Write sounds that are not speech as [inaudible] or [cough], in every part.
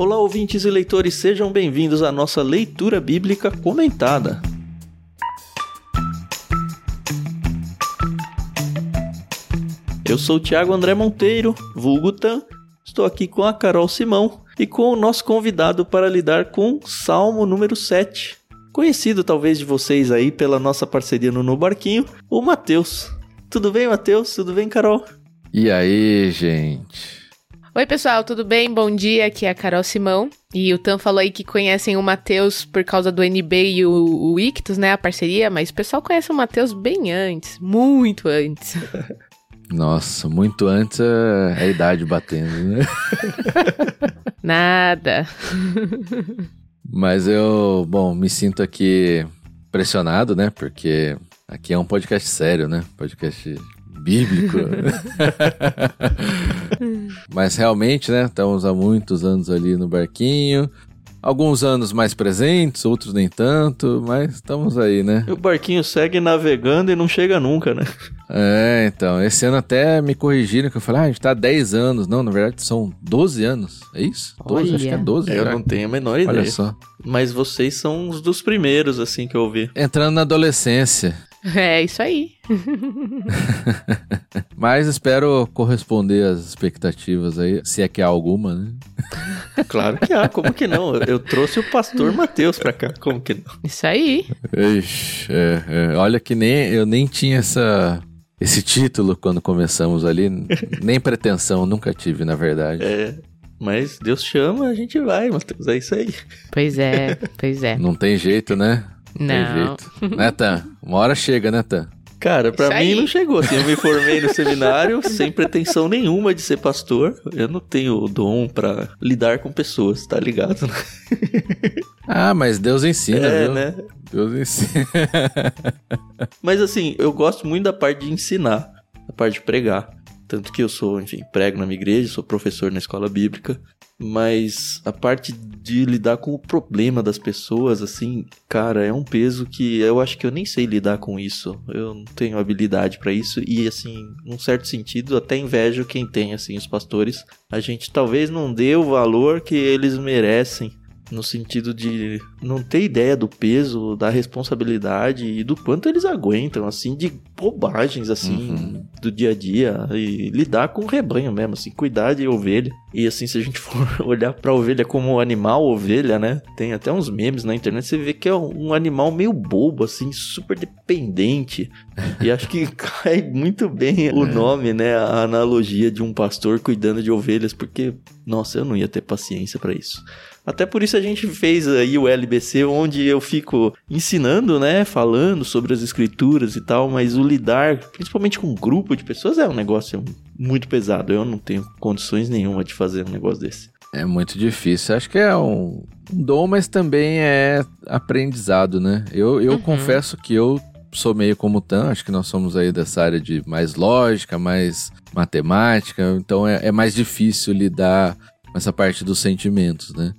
Olá, ouvintes e leitores, sejam bem-vindos à nossa leitura bíblica comentada. Eu sou o Thiago André Monteiro, vulgo Tan. Estou aqui com a Carol Simão e com o nosso convidado para lidar com Salmo número 7. Conhecido talvez de vocês aí pela nossa parceria no No Barquinho, o Matheus. Tudo bem, Matheus? Tudo bem, Carol? E aí, gente? Oi, pessoal, tudo bem? Bom dia, aqui é a Carol Simão. E o Tan falou aí que conhecem o Matheus por causa do NB e o, o Ictus, né, a parceria, mas o pessoal conhece o Matheus bem antes, muito antes. [laughs] Nossa, muito antes é a idade batendo, né? [laughs] Nada. [laughs] Mas eu, bom, me sinto aqui pressionado, né? Porque aqui é um podcast sério, né? Podcast bíblico. [laughs] Mas realmente, né? Estamos há muitos anos ali no barquinho. Alguns anos mais presentes, outros nem tanto, mas estamos aí, né? E o barquinho segue navegando e não chega nunca, né? É, então, esse ano até me corrigiram que eu falei, ah, a gente tá há 10 anos. Não, na verdade são 12 anos. É isso? 12, Olha. acho que é 12. Eu já. não tenho a menor ideia. Olha só. Mas vocês são os dos primeiros, assim, que eu vi. Entrando na adolescência. [laughs] É isso aí. [laughs] Mas espero corresponder às expectativas aí, se é que há alguma, né? [laughs] Claro que há, como que não? Eu- Eu trouxe o pastor Matheus pra cá, como que não? Isso aí. Ixi, é, é. Olha que nem eu nem tinha essa esse título quando começamos ali, nem pretensão, nunca tive, na verdade. É, mas Deus chama, a gente vai, Matheus, é isso aí. Pois é, pois é. Não tem jeito, né? Não tem jeito. Né, Tan? Uma hora chega, né, Tan? Cara, pra Isso mim aí. não chegou. Assim, eu me formei no seminário sem pretensão nenhuma de ser pastor. Eu não tenho o dom pra lidar com pessoas, tá ligado? né? [laughs] Ah, mas Deus ensina, é, viu? né? Deus ensina. [laughs] Mas assim, eu gosto muito da parte de ensinar, da parte de pregar. Tanto que eu sou, enfim, prego na minha igreja, sou professor na escola bíblica. Mas a parte de lidar com o problema das pessoas, assim, cara, é um peso que eu acho que eu nem sei lidar com isso. Eu não tenho habilidade pra isso. E, assim, num certo sentido, até invejo quem tem, assim, os pastores. A gente talvez não dê o valor que eles merecem. No sentido de não ter ideia do peso, da responsabilidade e do quanto eles aguentam, assim, de bobagens, assim, Uhum. do dia a dia. E lidar com o rebanho mesmo, assim, cuidar de ovelha. E assim, se a gente [laughs] for olhar pra ovelha como animal, ovelha, né? Tem até uns memes na internet, você vê que é um animal meio bobo, assim, super dependente. E acho que [laughs] cai muito bem o nome, né? A analogia de um pastor cuidando de ovelhas, porque, nossa, eu não ia ter paciência pra isso. Até por isso a gente fez aí o LBC, onde eu fico ensinando, né? Falando sobre as escrituras e tal, mas o lidar, principalmente com um grupo de pessoas, é um negócio muito pesado. Eu não tenho condições nenhuma de fazer um negócio desse. É muito difícil. Acho que é um, um dom, mas também é aprendizado, né? Eu, eu Uhum. confesso que eu sou meio como Tan, acho que nós somos aí dessa área de mais lógica, mais matemática, então é, é mais difícil lidar com essa parte dos sentimentos, né?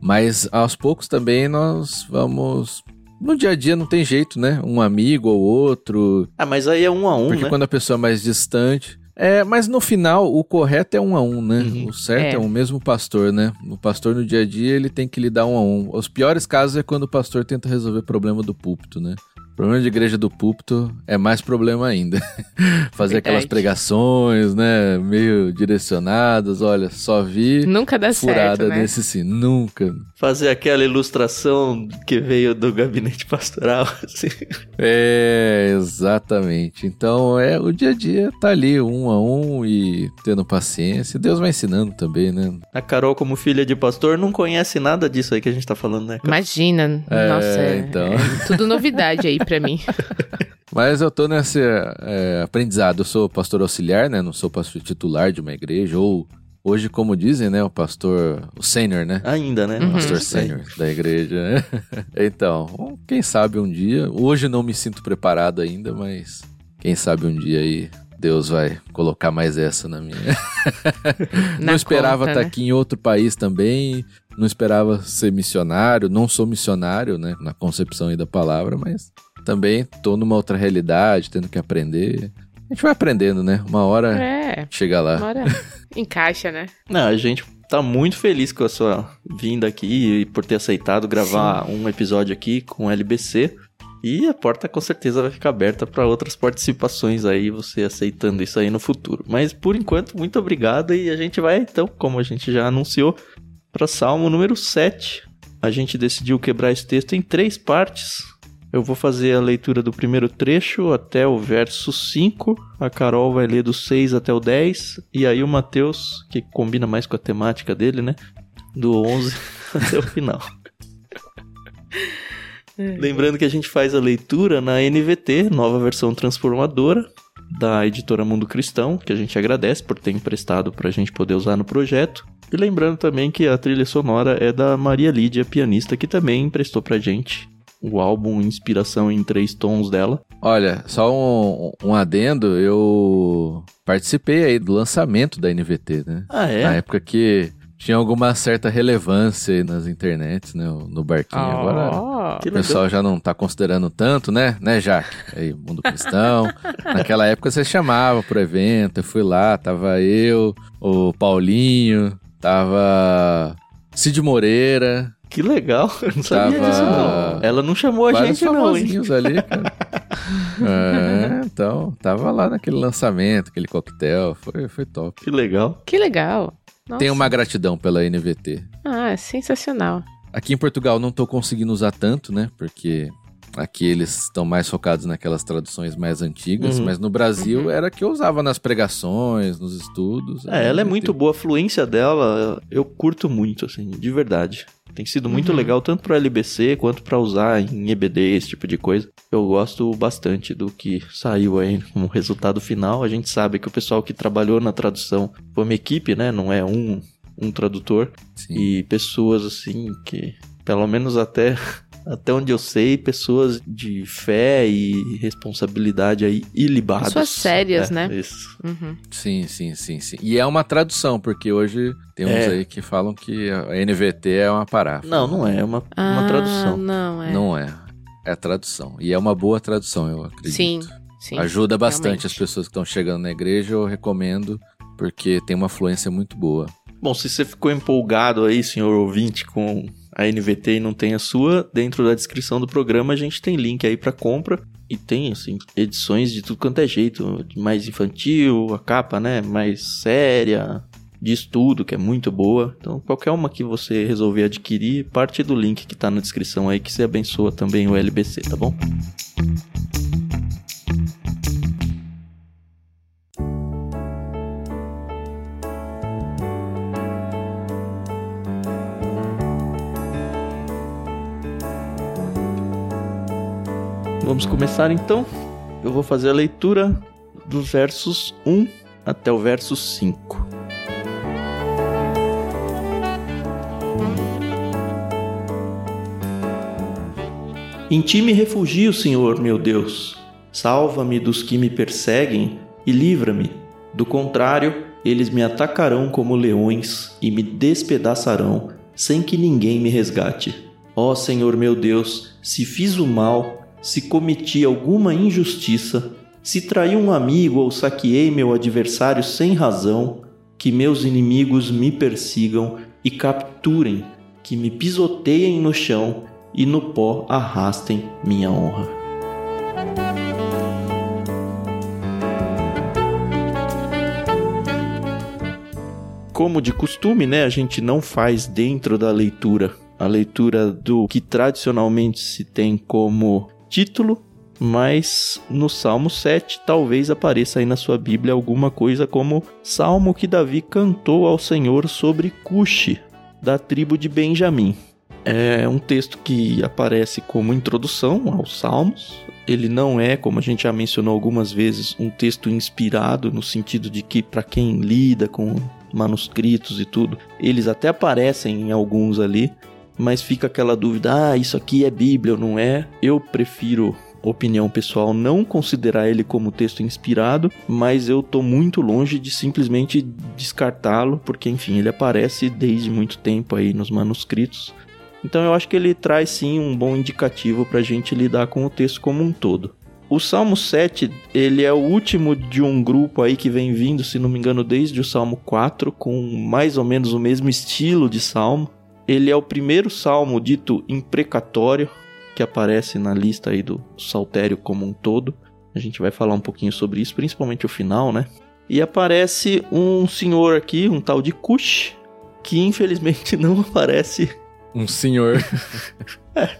Mas aos poucos também nós vamos. No dia a dia não tem jeito, né? Um amigo ou outro, Ah, mas aí é um a um, porque né? quando a pessoa é mais distante. É, mas no final, o correto é um a um, né? Uhum. O certo é. É. o mesmo pastor, né? O pastor no dia a dia, ele tem que lidar um a um. Os piores casos é quando o pastor tenta resolver problema do púlpito, né? O problema de igreja do púlpito é mais problema ainda. [laughs] Fazer aquelas Verdade. pregações, né? Meio direcionadas. Olha, só vi Nunca dá furada certo, né? nesse sim. Nunca. Fazer aquela ilustração que veio do gabinete pastoral, [laughs] assim. É, exatamente. Então, é o dia a dia tá ali, um a um e tendo paciência. Deus vai ensinando também, né? A Carol, como filha de pastor, não conhece nada disso aí que a gente tá falando, né? Imagina, É, nossa, é, então. é tudo novidade aí pra mim. [laughs] Mas eu tô nesse é, aprendizado. Eu sou pastor auxiliar, né? Não sou pastor titular de uma igreja. Ou hoje, como dizem, né? O pastor, o sênior, né? Ainda, né? Uhum. Pastor sênior da igreja. né? [laughs] então, quem sabe um dia. Hoje não me sinto preparado ainda, mas quem sabe um dia aí Deus vai colocar mais essa na minha. [laughs] Na não esperava conta, estar né? aqui em outro país também. Não esperava ser missionário. Não sou missionário, né? Na concepção aí da palavra, mas também tô numa outra realidade, tendo que aprender. A gente vai aprendendo, né? Uma hora É, chega lá. uma hora encaixa, né? [laughs] Não, a gente tá muito feliz com a sua vinda aqui e por ter aceitado gravar Sim. um episódio aqui com o LBC. E a porta com certeza vai ficar aberta para outras participações aí, você aceitando isso aí no futuro. Mas por enquanto, muito obrigado e a gente vai então, como a gente já anunciou, para Salmo número 7. A gente decidiu quebrar esse texto em três partes. Eu vou fazer a leitura do primeiro trecho até o verso 5. A Carol vai ler do 6 até o 10. E aí o Mateus, que combina mais com a temática dele, né? Do 11 [laughs] até o final. É. Lembrando que a gente faz a leitura na NVT, nova versão transformadora, da editora Mundo Cristão, que a gente agradece por ter emprestado para a gente poder usar no projeto. E lembrando também que a trilha sonora é da Maria Lídia, pianista, que também emprestou pra gente o álbum Inspiração em Três Tons dela. Olha, só um, um adendo, eu participei aí do lançamento da NVT, né? Ah, é? Na época que tinha alguma certa relevância nas internets, né? No barquinho. Oh, Agora o pessoal já não tá considerando tanto, né? Né, Jaque? Aí, mundo cristão. [laughs] Naquela época você chamava pro evento, eu fui lá, tava eu, o Paulinho, tava Cid Moreira. Que legal, eu não sabia tava... disso não. Ela não chamou a gente não, hein? ali, cara. [laughs] é, então, tava lá naquele lançamento, aquele coquetel, foi, foi top. Que legal. Que legal. Nossa. Tenho uma gratidão pela NVT. Ah, é sensacional. Aqui em Portugal não tô conseguindo usar tanto, né? Porque aqui eles estão mais focados naquelas traduções mais antigas, uhum. mas no Brasil uhum. era que eu usava nas pregações, nos estudos. É, ela é muito boa, a fluência dela eu curto muito, assim, de verdade. Tem sido muito uhum. legal tanto para LBC quanto para usar em EBD, esse tipo de coisa. Eu gosto bastante do que saiu aí como resultado final. A gente sabe que o pessoal que trabalhou na tradução foi uma equipe, né? Não é um, um tradutor. Sim. E pessoas assim que, pelo menos até até onde eu sei, pessoas de fé e responsabilidade aí ilibadas. Pessoas sérias, é, né? Isso. Uhum. Sim, sim, sim, sim. E é uma tradução, porque hoje tem uns é. aí que falam que a NVT é uma paráfrase. Não, não é, é uma, ah, uma tradução. Não é. Não é. É tradução. E é uma boa tradução, eu acredito. Sim, sim. Ajuda bastante realmente. as pessoas que estão chegando na igreja, eu recomendo, porque tem uma fluência muito boa. Bom, se você ficou empolgado aí, senhor ouvinte, com a NVT e não tem a sua, dentro da descrição do programa a gente tem link aí para compra. E tem, assim, edições de tudo quanto é jeito. Mais infantil, a capa, né? Mais séria, de estudo, que é muito boa. Então, qualquer uma que você resolver adquirir, parte do link que tá na descrição aí, que você abençoa também o LBC, tá bom? Vamos começar então. Eu vou fazer a leitura dos versos 1 até o verso 5. Em ti me refugio, Senhor, meu Deus. Salva-me dos que me perseguem e livra-me. Do contrário, eles me atacarão como leões e me despedaçarão, sem que ninguém me resgate. Ó Senhor meu Deus, se fiz o mal, se cometi alguma injustiça, se traí um amigo ou saqueei meu adversário sem razão, que meus inimigos me persigam e capturem, que me pisoteiem no chão e no pó arrastem minha honra. Como de costume, né, a gente não faz dentro da leitura a leitura do que tradicionalmente se tem como título, mas no Salmo 7 talvez apareça aí na sua Bíblia alguma coisa como Salmo que Davi cantou ao Senhor sobre Cuxi, da tribo de Benjamim. É um texto que aparece como introdução aos Salmos. Ele não é, como a gente já mencionou algumas vezes, um texto inspirado no sentido de que para quem lida com manuscritos e tudo, eles até aparecem em alguns ali, mas fica aquela dúvida: ah, isso aqui é Bíblia ou não é? Eu prefiro opinião pessoal, não considerar ele como texto inspirado, mas eu tô muito longe de simplesmente descartá-lo, porque enfim, ele aparece desde muito tempo aí nos manuscritos. Então eu acho que ele traz sim um bom indicativo para a gente lidar com o texto como um todo. O Salmo 7, ele é o último de um grupo aí que vem vindo, se não me engano, desde o Salmo 4, com mais ou menos o mesmo estilo de salmo. Ele é o primeiro salmo dito imprecatório que aparece na lista aí do saltério como um todo. A gente vai falar um pouquinho sobre isso, principalmente o final, né? E aparece um senhor aqui, um tal de Cush, que infelizmente [laughs] não aparece. Um senhor. [laughs] é,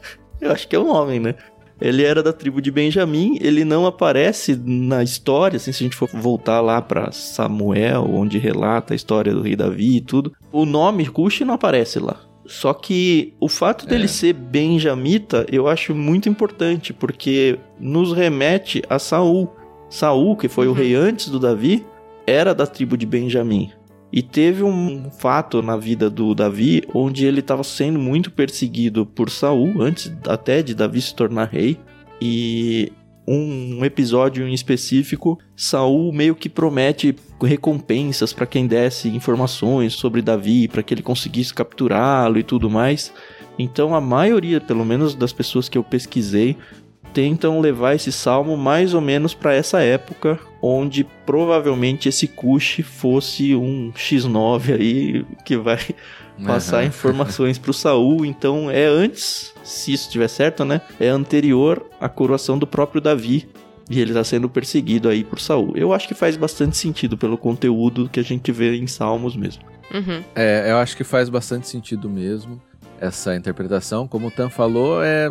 eu acho que é um homem, né? Ele era da tribo de Benjamim, ele não aparece na história, assim, se a gente for voltar lá para Samuel, onde relata a história do rei Davi e tudo. O nome Cush não aparece lá. Só que o fato dele é. ser benjamita, eu acho muito importante, porque nos remete a Saul. Saul, que foi uhum. o rei antes do Davi, era da tribo de Benjamim. E teve um fato na vida do Davi onde ele estava sendo muito perseguido por Saul antes até de Davi se tornar rei. E um episódio em específico, Saul meio que promete recompensas para quem desse informações sobre Davi, para que ele conseguisse capturá-lo e tudo mais. Então a maioria, pelo menos das pessoas que eu pesquisei, tentam levar esse salmo mais ou menos para essa época, onde provavelmente esse Cush fosse um X9 aí que vai passar uhum. informações para o Saul. Então é antes, se isso estiver certo, né? É anterior à coroação do próprio Davi. E ele está sendo perseguido aí por Saul. Eu acho que faz bastante sentido pelo conteúdo que a gente vê em Salmos mesmo. Uhum. É, eu acho que faz bastante sentido mesmo essa interpretação. Como o Tan falou, é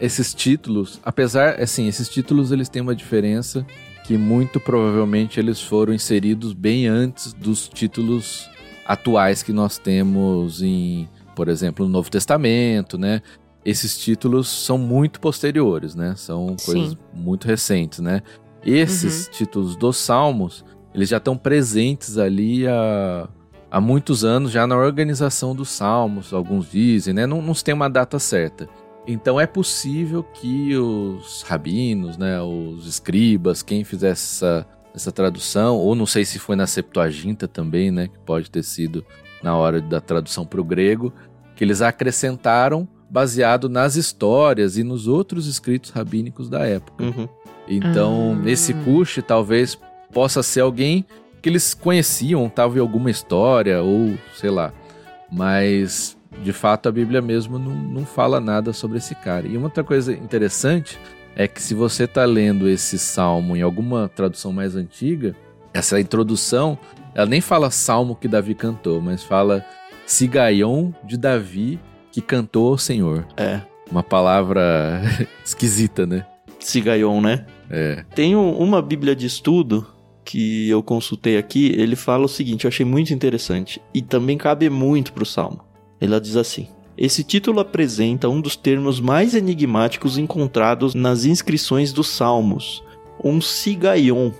esses títulos, apesar, assim, esses títulos eles têm uma diferença que muito provavelmente eles foram inseridos bem antes dos títulos atuais que nós temos em, por exemplo, no Novo Testamento, né? Esses títulos são muito posteriores, né? São coisas Sim. muito recentes, né? Esses uhum. títulos dos Salmos, eles já estão presentes ali há, há muitos anos já na organização dos Salmos, alguns dizem, né? Não, não se tem uma data certa. Então é possível que os rabinos, né, os escribas, quem fizesse essa, essa tradução, ou não sei se foi na Septuaginta também, né, que pode ter sido na hora da tradução para o grego, que eles acrescentaram baseado nas histórias e nos outros escritos rabínicos da época. Uhum. Então, ah. esse Cush talvez possa ser alguém que eles conheciam, talvez alguma história ou sei lá. Mas de fato a Bíblia mesmo não, não fala nada sobre esse cara. E uma outra coisa interessante é que se você está lendo esse salmo em alguma tradução mais antiga, essa introdução, ela nem fala salmo que Davi cantou, mas fala Sigaion de Davi que cantou ao Senhor. É. Uma palavra [laughs] esquisita, né? Sigaion, né? É. Tem uma Bíblia de estudo que eu consultei aqui, ele fala o seguinte, eu achei muito interessante e também cabe muito pro salmo. Ela diz assim: Esse título apresenta um dos termos mais enigmáticos encontrados nas inscrições dos Salmos, um sigaion,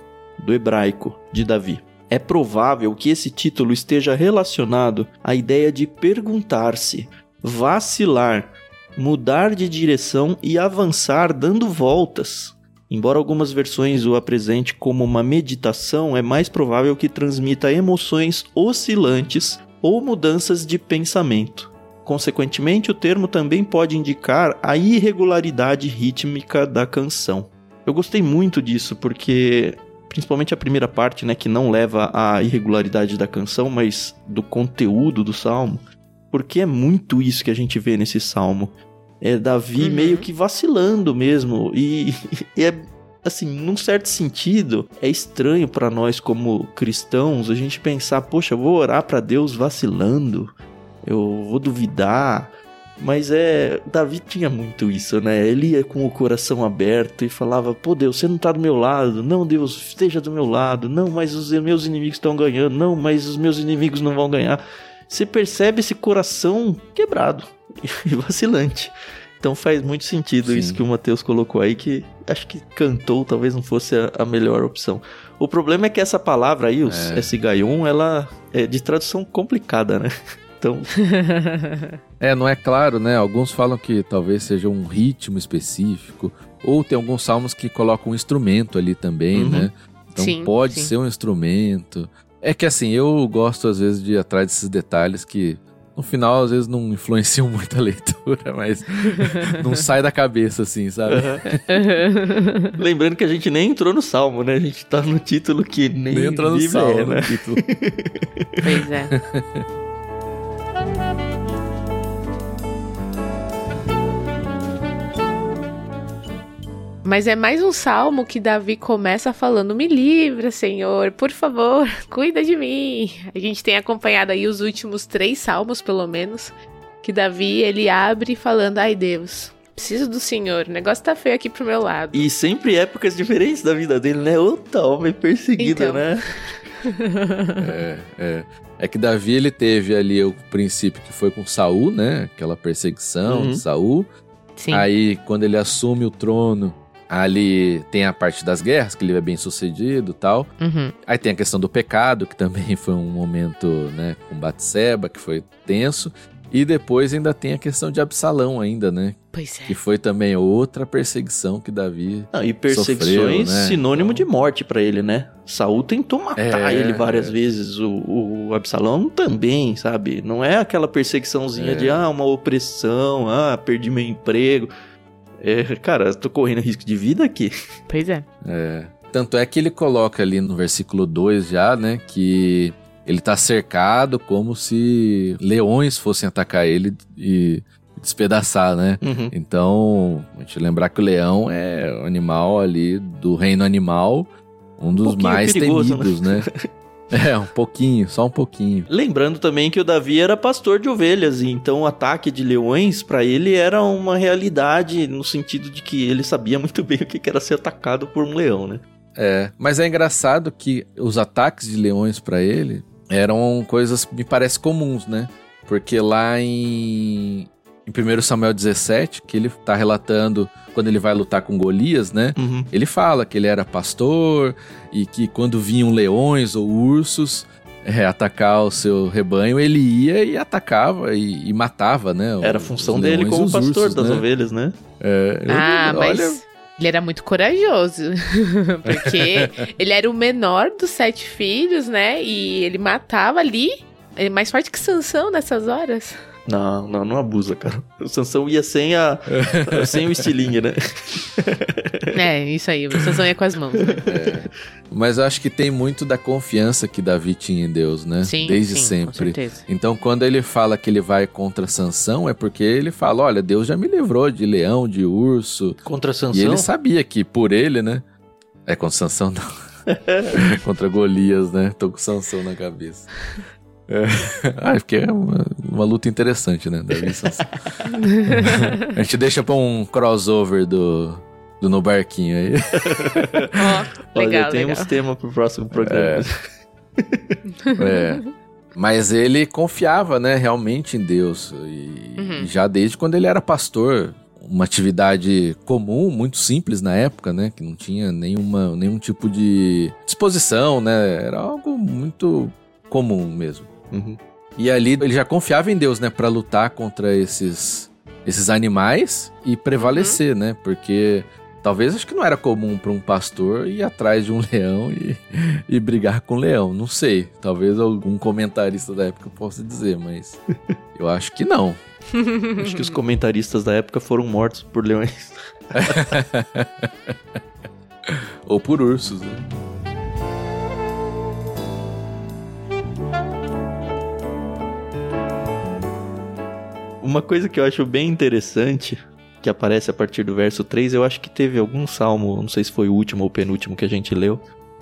do hebraico, de Davi. É provável que esse título esteja relacionado à ideia de perguntar-se, vacilar, mudar de direção e avançar dando voltas. Embora algumas versões o apresente como uma meditação, é mais provável que transmita emoções oscilantes ou mudanças de pensamento. Consequentemente, o termo também pode indicar a irregularidade rítmica da canção. Eu gostei muito disso porque principalmente a primeira parte, né, que não leva à irregularidade da canção, mas do conteúdo do salmo, porque é muito isso que a gente vê nesse salmo. É Davi uhum. meio que vacilando mesmo e, [laughs] e é assim, num certo sentido, é estranho para nós como cristãos a gente pensar, poxa, eu vou orar para Deus vacilando, eu vou duvidar. Mas é, Davi tinha muito isso, né? Ele ia com o coração aberto e falava: "Pô, Deus, você não tá do meu lado. Não, Deus, esteja do meu lado. Não, mas os meus inimigos estão ganhando. Não, mas os meus inimigos não vão ganhar." Você percebe esse coração quebrado [laughs] e vacilante. Então faz muito sentido Sim. isso que o Matheus colocou aí, que acho que cantou talvez não fosse a, a melhor opção. O problema é que essa palavra aí, os, é. esse gaion, ela é de tradução complicada, né? [laughs] Então. [laughs] é, não é claro, né? Alguns falam que talvez seja um ritmo específico, ou tem alguns salmos que colocam um instrumento ali também, uhum. né? Então sim, pode sim. ser um instrumento. É que assim, eu gosto às vezes de ir atrás desses detalhes que no final às vezes não influenciam [laughs] muito a leitura, mas [laughs] não sai da cabeça assim, sabe? Lembrando que a gente nem entrou no Salmo, né? A gente tá no título que nem, Nem entrou no Bíblia salmo, é, né? no título. Pois é. Mas é mais um salmo que Davi começa falando: Me livra, Senhor, por favor, [laughs] cuida de mim. A gente tem acompanhado aí os últimos três salmos, pelo menos, que Davi ele abre falando: Ai Deus, preciso do Senhor, o negócio tá feio aqui pro meu lado. E sempre épocas diferentes da vida dele, né? Outra homem perseguido, Então. né? [laughs] É, é. É que Davi ele teve ali o princípio que foi com Saul, né? Aquela perseguição Uhum. de Saul. Sim. Aí quando ele assume o trono, ali tem a parte das guerras, que ele é bem sucedido, e tal. Uhum. Aí tem a questão do pecado, que também [laughs] foi um momento, né, com Batseba, que foi tenso. E depois ainda tem a questão de Absalão ainda, né? Pois Que é. foi também outra perseguição que Davi Não, e perseguições Sofreu, né? sinônimo Então- de morte pra ele, né? Saul tentou matar É, ele várias é. vezes, o, o Absalão também, sabe? Não é aquela perseguiçãozinha É. de ah, uma opressão, ah, perdi meu emprego. É, cara, tô correndo risco de vida aqui. Pois é. É. Tanto é que ele coloca ali no versículo 2 já, né, que ele tá cercado como se leões fossem atacar ele e despedaçar, né? Uhum. Então, a gente lembrar que o leão é o animal ali do reino animal, um dos pouquinho mais perigoso, temidos, né? [laughs] É, um pouquinho, só um pouquinho. Lembrando também que o Davi era pastor de ovelhas, e então o ataque de leões pra ele era uma realidade no sentido de que ele sabia muito bem o que era ser atacado por um leão, né? É, mas é engraçado que os ataques de leões pra ele eram coisas, me parece, comuns, né? Porque lá em, em 1 Samuel 17, que ele tá relatando quando ele vai lutar com Golias, né? Uhum. Ele fala que ele era pastor e que quando vinham leões ou ursos é, atacar o seu rebanho, ele ia e atacava e, e matava, né? Era a função dele como pastor ursos, das né? ovelhas, né? É, ele- Ah, mas olha, ele era muito corajoso. [laughs] Porque ele era o menor dos sete filhos, né? E ele matava ali. Ele é mais forte que Sansão nessas horas. Não, não, não abusa, cara. O Sansão ia sem a [laughs] sem o estilingue, né? É, isso aí. O Sansão ia com as mãos. né? Mas eu acho que tem muito da confiança que Davi tinha em Deus, né? Sim, Desde sim, Com sempre. certeza. Então, quando ele fala que ele vai contra Sansão, é porque ele fala: olha, Deus já me livrou de leão, de urso. Contra E Sansão. ele sabia que por ele, né? É contra Sansão, não. [laughs] contra Golias, né? Tô com Sansão na cabeça. É. [laughs] Ah, porque é uma, uma luta interessante, né? E. [laughs] A gente deixa pra um crossover do, do No Barquinho aí. [laughs] Olha, legal, temos legal. tema pro próximo programa. É. Mas ele confiava, né, realmente em Deus. E Uhum. já desde quando ele era pastor, uma atividade comum, muito simples na época, né, que não tinha nenhuma, nenhum tipo de disposição, né, era algo muito comum mesmo. Uhum. E ali ele já confiava em Deus, né, para lutar contra esses esses animais e prevalecer, né? Porque talvez acho que não era comum para um pastor ir atrás de um [laughs] leão e, e brigar com o leão, não sei. Talvez algum comentarista da época possa dizer, mas [laughs] eu acho que não. Acho que os comentaristas da época foram mortos por leões. [laughs] Ou por ursos, né? Uma coisa que eu acho bem interessante, que aparece a partir do verso 3, eu acho que teve algum salmo, não sei se foi o último ou penúltimo que a gente leu,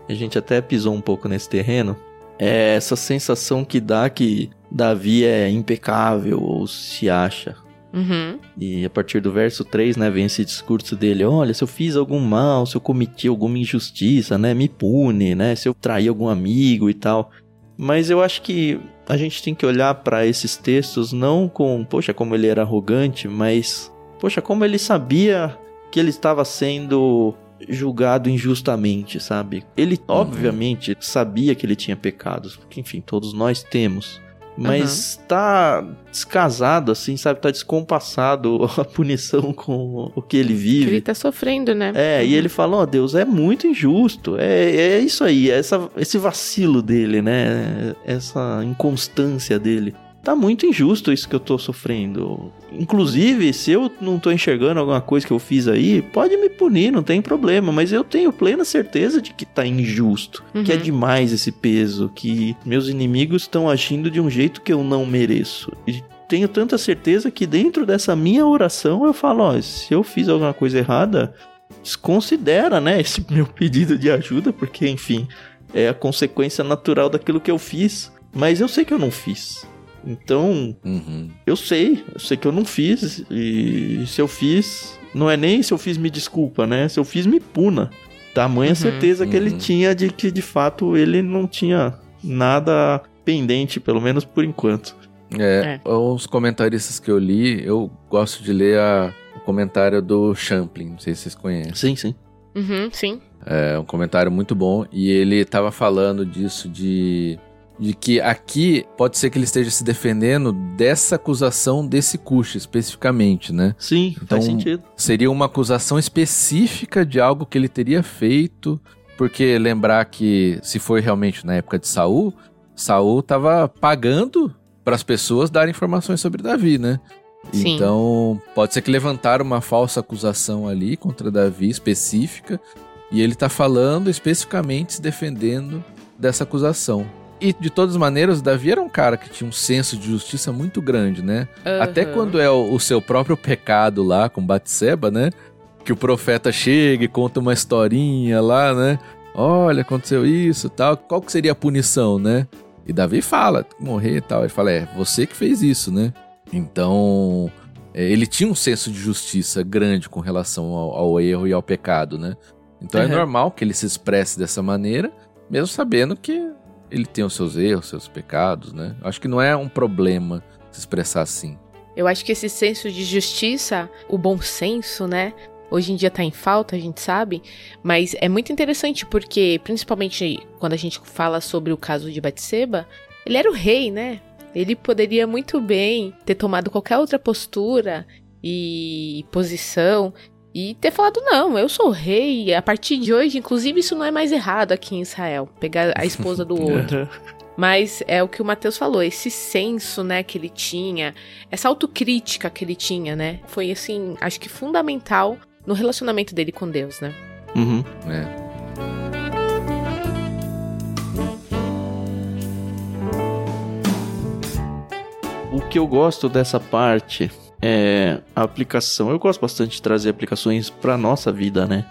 a gente até pisou um pouco nesse terreno, é essa sensação que dá que Davi é impecável ou se acha. Uhum. E a partir do verso 3, né, vem esse discurso dele: olha, se eu fiz algum mal, se eu cometi alguma injustiça, né, me pune, né, se eu traí algum amigo e tal. Mas eu acho que a gente tem que olhar para esses textos não com, poxa, como ele era arrogante, mas, poxa, como ele sabia que ele estava sendo julgado injustamente, sabe? Ele, obviamente, sabia que ele tinha pecados, porque, enfim, todos nós temos. Mas tá descasado, assim, sabe? Tá descompassado [laughs] a punição com o que ele Que vive. ele tá sofrendo, né? É, e ele fala, ó, Deus, é muito injusto. É, é isso aí, é essa, esse vacilo dele, né? Essa inconstância dele. Tá muito injusto isso que eu tô sofrendo. Inclusive, se eu não tô enxergando alguma coisa que eu fiz aí, pode me punir, não tem problema, mas eu tenho plena certeza de que tá injusto, uhum. que é uhum. demais esse peso, que meus inimigos estão agindo de um jeito que eu não mereço. E tenho tanta certeza que dentro dessa minha oração eu falo, ó, se eu fiz alguma coisa errada, desconsidera, né, esse [laughs] meu pedido de ajuda, porque enfim, é a consequência natural daquilo que eu fiz. Mas eu sei que eu não fiz. Então, uhum. eu sei, eu sei que eu não fiz. E se eu fiz, não é nem se eu fiz me desculpa, né? Se eu fiz, me puna. Tamanha uhum, certeza uhum. que ele uhum. tinha de que de fato ele não tinha nada pendente, pelo menos por enquanto. É, é. os comentaristas que eu li, eu gosto de ler a, o comentário do Champlin, não sei se vocês conhecem. Sim, sim. Uhum, sim. É um comentário muito bom e ele estava falando disso de de que aqui pode ser que ele esteja se defendendo dessa acusação desse Cush especificamente, né? Sim, então, faz sentido. Seria uma acusação específica de algo que ele teria feito, porque lembrar que se foi realmente na época de Saul, Saul estava pagando para as pessoas darem informações sobre Davi, né? Sim. Então, pode ser que levantaram uma falsa acusação ali contra Davi específica, e ele está falando especificamente se defendendo dessa acusação. E de todas as maneiras, Davi era um cara que tinha um senso de justiça muito grande, né? Uhum. Até quando é o, o, seu próprio pecado lá com Batseba, né? Que o profeta chega e conta uma historinha lá, né? Olha, aconteceu isso tal. Qual que seria a punição, né? E Davi fala, morrer e tal. Ele fala, é, você que fez isso, né? Então, é, ele tinha um senso de justiça grande com relação ao, ao erro e ao pecado, né? Então uhum. é normal que ele se expresse dessa maneira, mesmo sabendo que ele tem os seus erros, seus pecados, né? Acho que não é um problema se expressar assim. Eu acho que esse senso de justiça, o bom senso, né? Hoje em dia tá em falta, a gente sabe, mas é muito interessante porque, principalmente quando a gente fala sobre o caso de Batseba, ele era o rei, né? Ele poderia muito bem ter tomado qualquer outra postura e posição e ter falado, não, eu sou rei, a partir de hoje, inclusive, isso não é mais errado aqui em Israel, pegar a esposa do [laughs] outro. Mas é o que o Mateus falou, esse senso, né, que ele tinha, essa autocrítica que ele tinha, né, foi, assim, acho que fundamental no relacionamento dele com Deus, né? Uhum. É. O que eu gosto dessa parte é, a aplicação. Eu gosto bastante de trazer aplicações para nossa vida, né?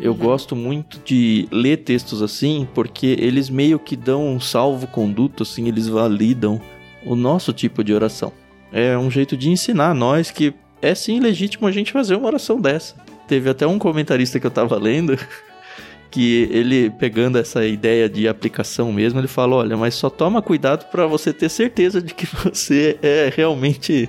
Eu uhum. gosto muito de ler textos assim, porque eles meio que dão um salvo-conduto, assim, eles validam o nosso tipo de oração. É um jeito de ensinar a nós que é sim legítimo a gente fazer uma oração dessa. Teve até um comentarista que eu tava lendo [laughs] que ele pegando essa ideia de aplicação mesmo, ele falou: "Olha, mas só toma cuidado para você ter certeza de que [laughs] você é realmente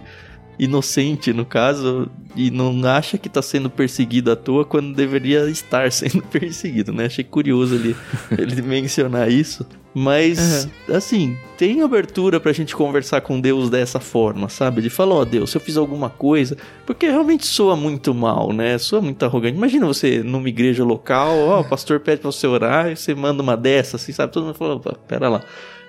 inocente, no caso, e não acha que tá sendo perseguido à toa quando deveria estar [laughs] sendo perseguido, né? Achei curioso ele, [laughs] ele mencionar isso. Mas, uhum. assim, tem abertura pra gente conversar com Deus dessa forma, sabe? De falar, ó oh, Deus, se eu fiz alguma coisa, porque realmente soa muito mal, né? Soa muito arrogante. Imagina você numa igreja local, ó, oh, o pastor pede pra você orar e você manda uma dessa, assim, sabe? Todo mundo fala, pera lá.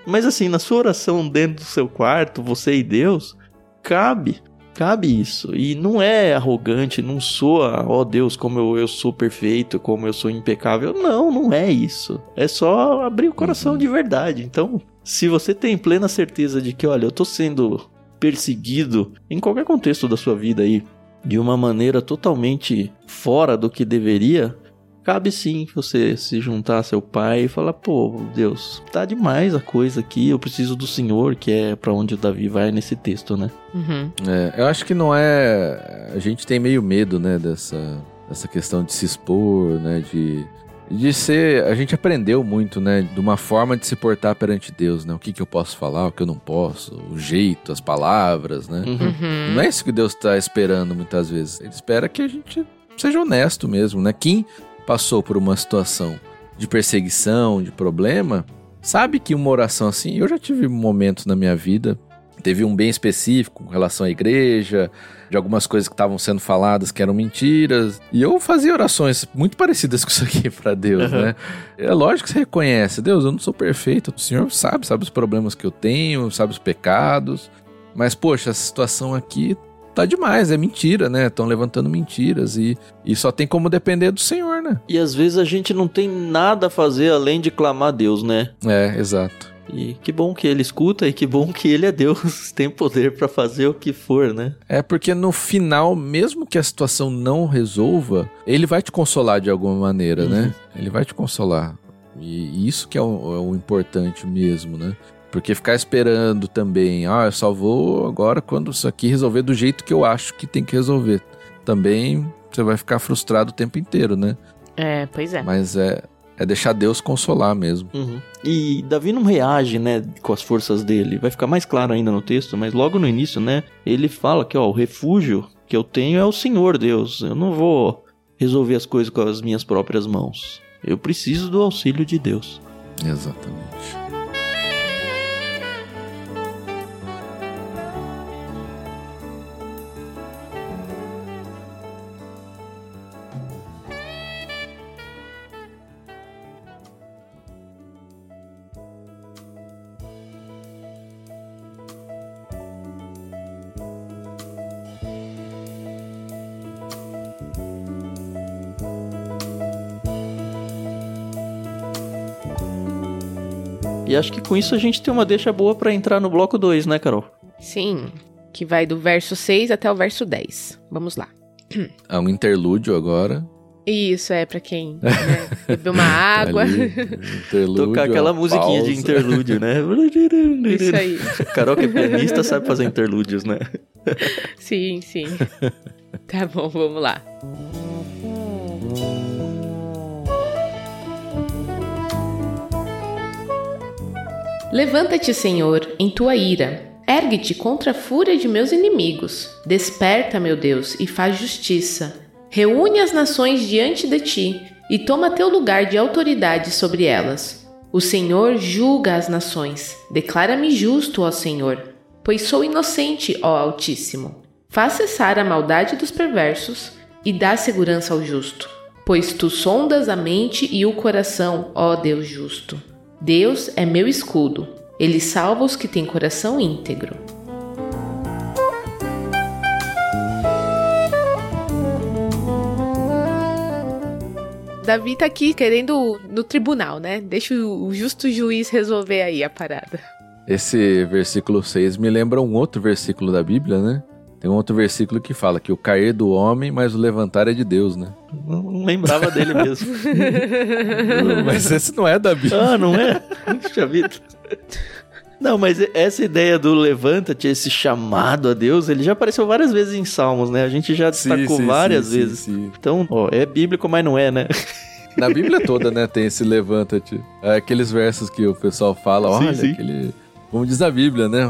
Mas assim, na sua oração dentro do seu quarto, você e Deus, cabe cabe isso. E não é arrogante, não soa, ó oh Deus, como eu, eu sou perfeito, como eu sou impecável. Não, não é isso. É só abrir o coração uhum. de verdade. Então, se você tem plena certeza de que, olha, eu tô sendo perseguido em qualquer contexto da sua vida aí, de uma maneira totalmente fora do que deveria, cabe sim você se juntar a seu pai e falar: pô, Deus, tá demais a coisa aqui, eu preciso do Senhor, que é para onde o Davi vai nesse texto, né? Uhum. É, eu acho que não é. A gente tem meio medo, né, dessa, dessa questão de se expor, né, de. De ser. A gente aprendeu muito, né? De uma forma de se portar perante Deus, né? O que, que eu posso falar, o que eu não posso, o jeito, as palavras, né? Uhum. uhum. Não é isso que Deus está esperando muitas vezes. Ele espera que a gente seja honesto mesmo, né? Quem passou por uma situação de perseguição, de problema, sabe que uma oração assim, eu já tive momentos na minha vida, teve um bem específico com relação à igreja, de algumas coisas que estavam sendo faladas que eram mentiras, e eu fazia orações muito parecidas [laughs] com isso aqui para Deus, uhum. né? É lógico que você reconhece, Deus, eu não sou perfeito, o Senhor sabe, sabe os problemas que eu tenho, sabe os pecados, Mas, poxa, a situação aqui tá demais, é mentira, né? Estão levantando mentiras e, e só tem como depender do Senhor, né? E às vezes a gente não tem nada a fazer além de clamar a Deus, né? É, exato. E que bom que ele escuta e que bom que ele é Deus, [laughs] tem poder para fazer o que for, né? É porque no final, mesmo que a situação não resolva, ele vai te consolar de alguma maneira, né? uhum. né? Ele vai te consolar. E isso que é o, é o importante mesmo, né? Porque ficar esperando também, ah, eu só vou agora quando isso aqui resolver do jeito que eu acho que tem que resolver. Também você vai ficar frustrado o tempo inteiro, né? É, pois é. Mas é, é deixar Deus consolar mesmo. Uhum. E Davi não reage, né, com as forças dele. Vai ficar mais claro ainda no texto, mas logo no início, né, ele fala que, ó, o refúgio que eu tenho é o Senhor Deus. Eu não vou resolver as coisas com as minhas próprias mãos. Eu preciso do auxílio de Deus. Exatamente. E acho que com isso a gente tem uma deixa boa para entrar no bloco 2, né, Carol? Sim, que vai do verso 6 até o verso 10. Vamos lá. É um interlúdio agora. Isso, é para quem né, [laughs] beber uma água. Ali, Tocar aquela musiquinha pausa. de interlúdio, né? Isso aí. [laughs] Carol que é pianista sabe fazer interlúdios, né? Sim, sim. Tá bom, vamos lá. Levanta-te, Senhor, em tua ira. Ergue-te contra a fúria de meus inimigos. Desperta, meu Deus, e faz justiça. Reúne as nações diante de ti e toma teu lugar de autoridade sobre elas. O Senhor julga as nações. Declara-me justo, ó Senhor, pois sou inocente, ó Altíssimo. Faz cessar a maldade dos perversos e dá segurança ao justo, pois tu sondas a mente e o coração, ó Deus justo. Deus é meu escudo, ele salva os que têm coração íntegro. Davi tá aqui querendo no tribunal, né? Deixa o justo juiz resolver aí a parada. Esse versículo 6 me lembra um outro versículo da Bíblia, né? Tem um outro versículo que fala que o cair do homem, mas o levantar é de Deus, né? Não lembrava dele mesmo. [laughs] mas esse não é da Bíblia. Ah, não é? Puxa vida. Não, mas essa ideia do levanta-te, esse chamado a Deus, ele já apareceu várias vezes em Salmos, né? A gente já destacou sim, sim, várias sim, vezes. Então, ó, é bíblico, mas não é, né? Na Bíblia toda, né, tem esse levanta-te. É aqueles versos que o pessoal fala, olha, aquele... Como diz a Bíblia, né?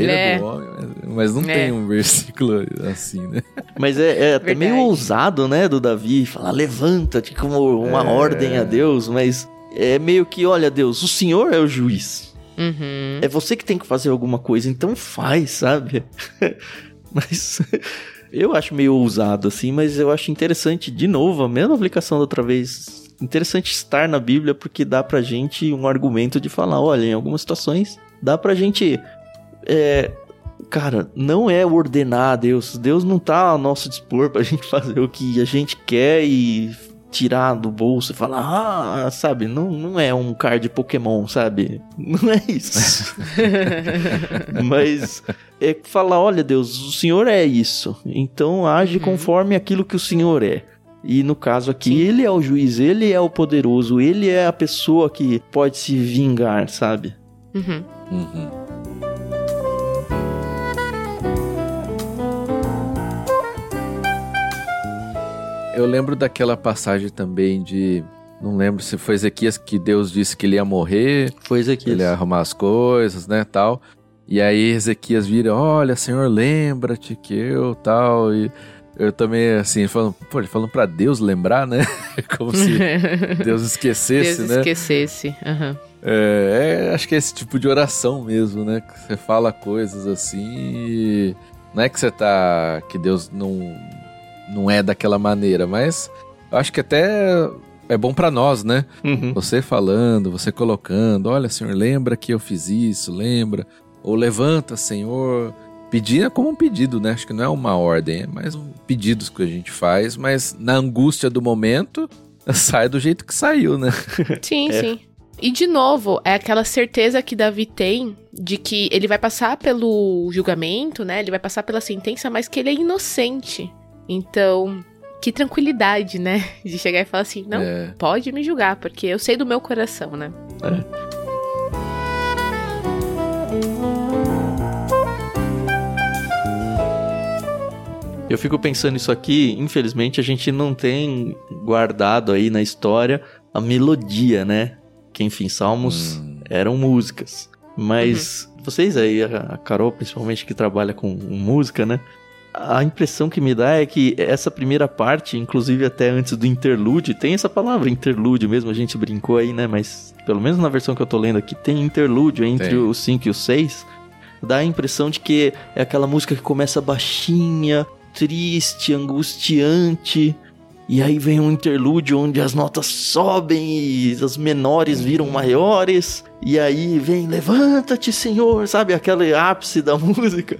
É. do homem, mas não é. tem um versículo assim, né? Mas é, é até meio ousado, né, do Davi, falar levanta-te como uma é. ordem a Deus, mas é meio que, olha, Deus, o Senhor é o juiz. Uhum. É você que tem que fazer alguma coisa, então faz, sabe? [laughs] mas eu acho meio ousado assim, mas eu acho interessante, de novo, a mesma aplicação da outra vez. Interessante estar na Bíblia porque dá pra gente um argumento de falar, olha, em algumas situações dá pra gente é, cara, não é ordenar a Deus. Deus não tá ao nosso dispor pra [laughs] gente fazer o que a gente quer e tirar do bolso e falar, ah, sabe, não, não é um card Pokémon, sabe? [laughs] Não é isso. [laughs] Mas é falar, olha Deus, o Senhor é isso, então age uhum. conforme aquilo que o Senhor é. E no caso aqui, Sim. ele é o juiz, ele é o poderoso, ele é a pessoa que pode se vingar, sabe? Uhum. Uhum. Eu lembro daquela passagem também de. Não lembro se foi Ezequias que Deus disse que ele ia morrer. Foi Ezequias. Ele ia arrumar as coisas, né, tal. E aí Ezequias vira, olha, Senhor, lembra-te que eu, tal, e eu também, assim, falando, pô, ele falando pra Deus lembrar, né? [laughs] Como se [laughs] Deus esquecesse, Deus né? esquecesse, uhum. é, é, acho que é esse tipo de oração mesmo, né? Que você fala coisas assim e... Não é que você tá... Que Deus não não é daquela maneira, mas eu acho que até é bom para nós, né? Uhum. Você falando, você colocando, olha, Senhor, lembra que eu fiz isso, lembra? Ou levanta, Senhor, Pedir é como um pedido, né? Acho que não é uma ordem, é mais um pedidos que a gente faz, mas na angústia do momento, [laughs] sai do jeito que saiu, né? [laughs] Sim, é. sim. E de novo, é aquela certeza que Davi tem de que ele vai passar pelo julgamento, né? Ele vai passar pela sentença, mas que ele é inocente. Então, que tranquilidade, né? [laughs] De chegar e falar assim: não, é. pode me julgar, porque eu sei do meu coração, né? É. Eu fico pensando isso aqui, infelizmente a gente não tem guardado aí na história a melodia, né? Que enfim, salmos hum. eram músicas. Mas uhum. vocês aí, a Carol principalmente que trabalha com música, né? A impressão que me dá é que essa primeira parte, inclusive até antes do interlude, tem essa palavra interlude mesmo, a gente brincou aí, né? Mas pelo menos na versão que eu tô lendo aqui, tem interlúdio entre tem. o 5 e o 6. Dá a impressão de que é aquela música que começa baixinha, triste, angustiante. E aí vem um interlúdio onde as notas sobem e as menores viram maiores. E aí vem levanta-te, Senhor, sabe? Aquele ápice da [laughs] música.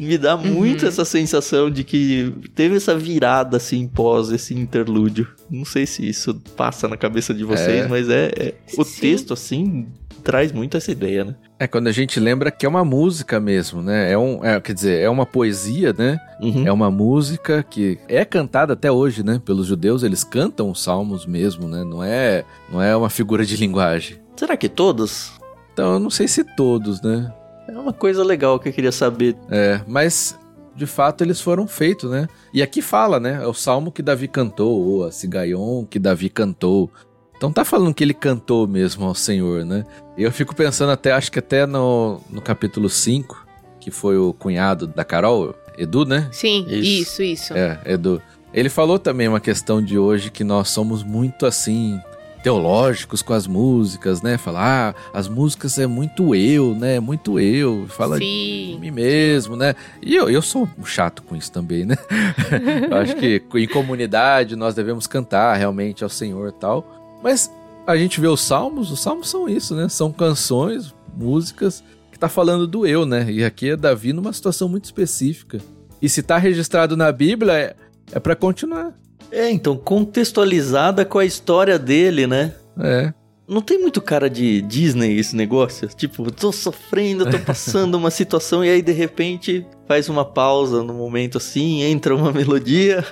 Me dá muito uhum. essa sensação de que teve essa virada assim pós esse interlúdio. Não sei se isso passa na cabeça de vocês, é. mas é, é o texto assim traz muito essa ideia, né? É quando a gente lembra que é uma música mesmo, né? É um, é, quer dizer, é uma poesia, né? Uhum. É uma música que é cantada até hoje, né? Pelos judeus, eles cantam os salmos mesmo, né? Não é, não é uma figura de linguagem. Será que todos? Então, eu não sei se todos, né? É uma coisa legal que eu queria saber. É, mas de fato eles foram feitos, né? E aqui fala, né? É o salmo que Davi cantou, ou a Cigaion que Davi cantou. Então tá falando que ele cantou mesmo ao Senhor, né? Eu fico pensando até, acho que até no, no capítulo 5, que foi o cunhado da Carol, Edu, né? Sim, isso, isso. isso. É, Edu. Ele falou também uma questão de hoje que nós somos muito assim teológicos com as músicas, né? Falar, ah, as músicas é muito eu, né? Muito eu, fala Sim. de mim mesmo, né? E eu, eu sou chato com isso também, né? [laughs] eu acho que em comunidade nós devemos cantar realmente ao Senhor e tal. Mas a gente vê os salmos, os salmos são isso, né? São canções, músicas que tá falando do eu, né? E aqui é Davi numa situação muito específica. E se tá registrado na Bíblia, é, é para continuar. É, então, contextualizada com a história dele, né? É. Não tem muito cara de Disney esse negócio? Tipo, tô sofrendo, tô [laughs] passando uma situação e aí de repente faz uma pausa no momento assim, entra uma [laughs] melodia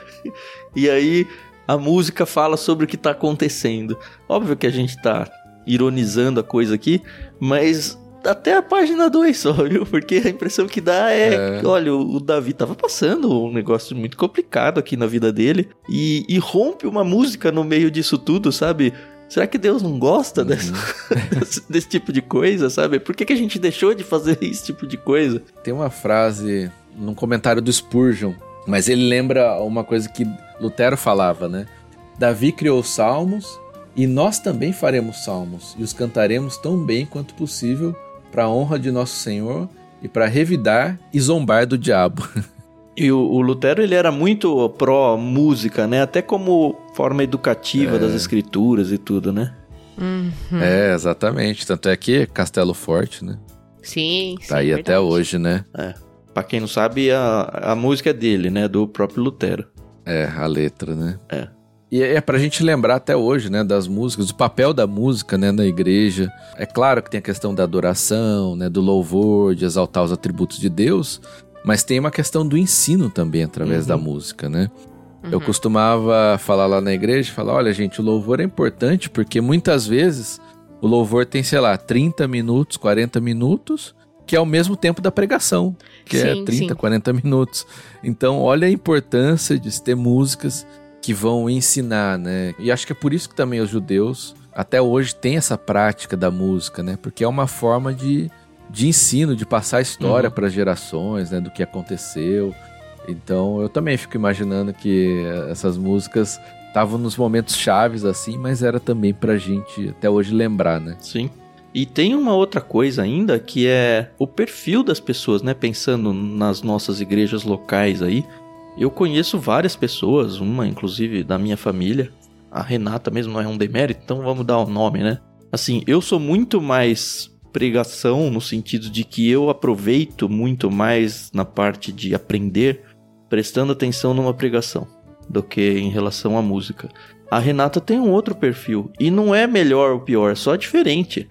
e aí a música fala sobre o que tá acontecendo. Óbvio que a gente tá ironizando a coisa aqui, mas até a página 2 só, [laughs] viu? Porque a impressão que dá é, é. olha, o Davi tava passando um negócio muito complicado aqui na vida dele e, e rompe uma música no meio disso tudo, sabe? Será que Deus não gosta uhum. [laughs] desse, desse, tipo de coisa, sabe? Por que, que a gente deixou de fazer [laughs] esse tipo de coisa? Tem uma frase num comentário do Spurgeon, mas ele lembra uma coisa que Lutero falava, né? Davi criou salmos e nós também faremos salmos e os cantaremos tão bem quanto possível para a honra de nosso Senhor e para revidar e zombar do diabo. [laughs] E o, o, Lutero ele era muito pró música, né? Até como forma educativa é. das escrituras e tudo, né? Uhum. É, exatamente. Tanto é que Castelo Forte, né? Sim, Tá aí verdade. até hoje, né? É. Pra quem não sabe, a, a música é dele, né? Do próprio Lutero. É, a letra, né? É. E é pra gente lembrar até hoje, né, das músicas, do papel da música, né, na igreja. É claro que tem a questão da adoração, né, do louvor, de exaltar os atributos de Deus, mas tem uma questão do ensino também através uhum. da música, né? Uhum. Eu costumava falar lá na igreja, falar, olha, gente, o louvor é importante porque muitas vezes o louvor tem, sei lá, 30 minutos, 40 minutos, que é o mesmo tempo da pregação, que é sim, é 30, sim. 40 minutos. Então, olha a importância de ter músicas que vão ensinar, né? E acho que é por isso que também os judeus até hoje têm essa prática da música, né? Porque é uma forma de, de ensino, de passar a história uhum. para gerações, né? Do que aconteceu. Então, eu também fico imaginando que essas músicas estavam nos momentos chaves assim, mas era também pra gente até hoje lembrar, né? Sim. E tem uma outra coisa ainda que é o perfil das pessoas, né? Pensando nas nossas igrejas locais aí. Eu conheço várias pessoas, uma inclusive da minha família. A Renata mesmo não é um demérito, então vamos dar o um nome, né? Assim, eu sou muito mais pregação no sentido de que eu aproveito muito mais na parte de aprender prestando atenção numa pregação do que em relação à música. A Renata tem um outro perfil e não é melhor ou pior, é só diferente.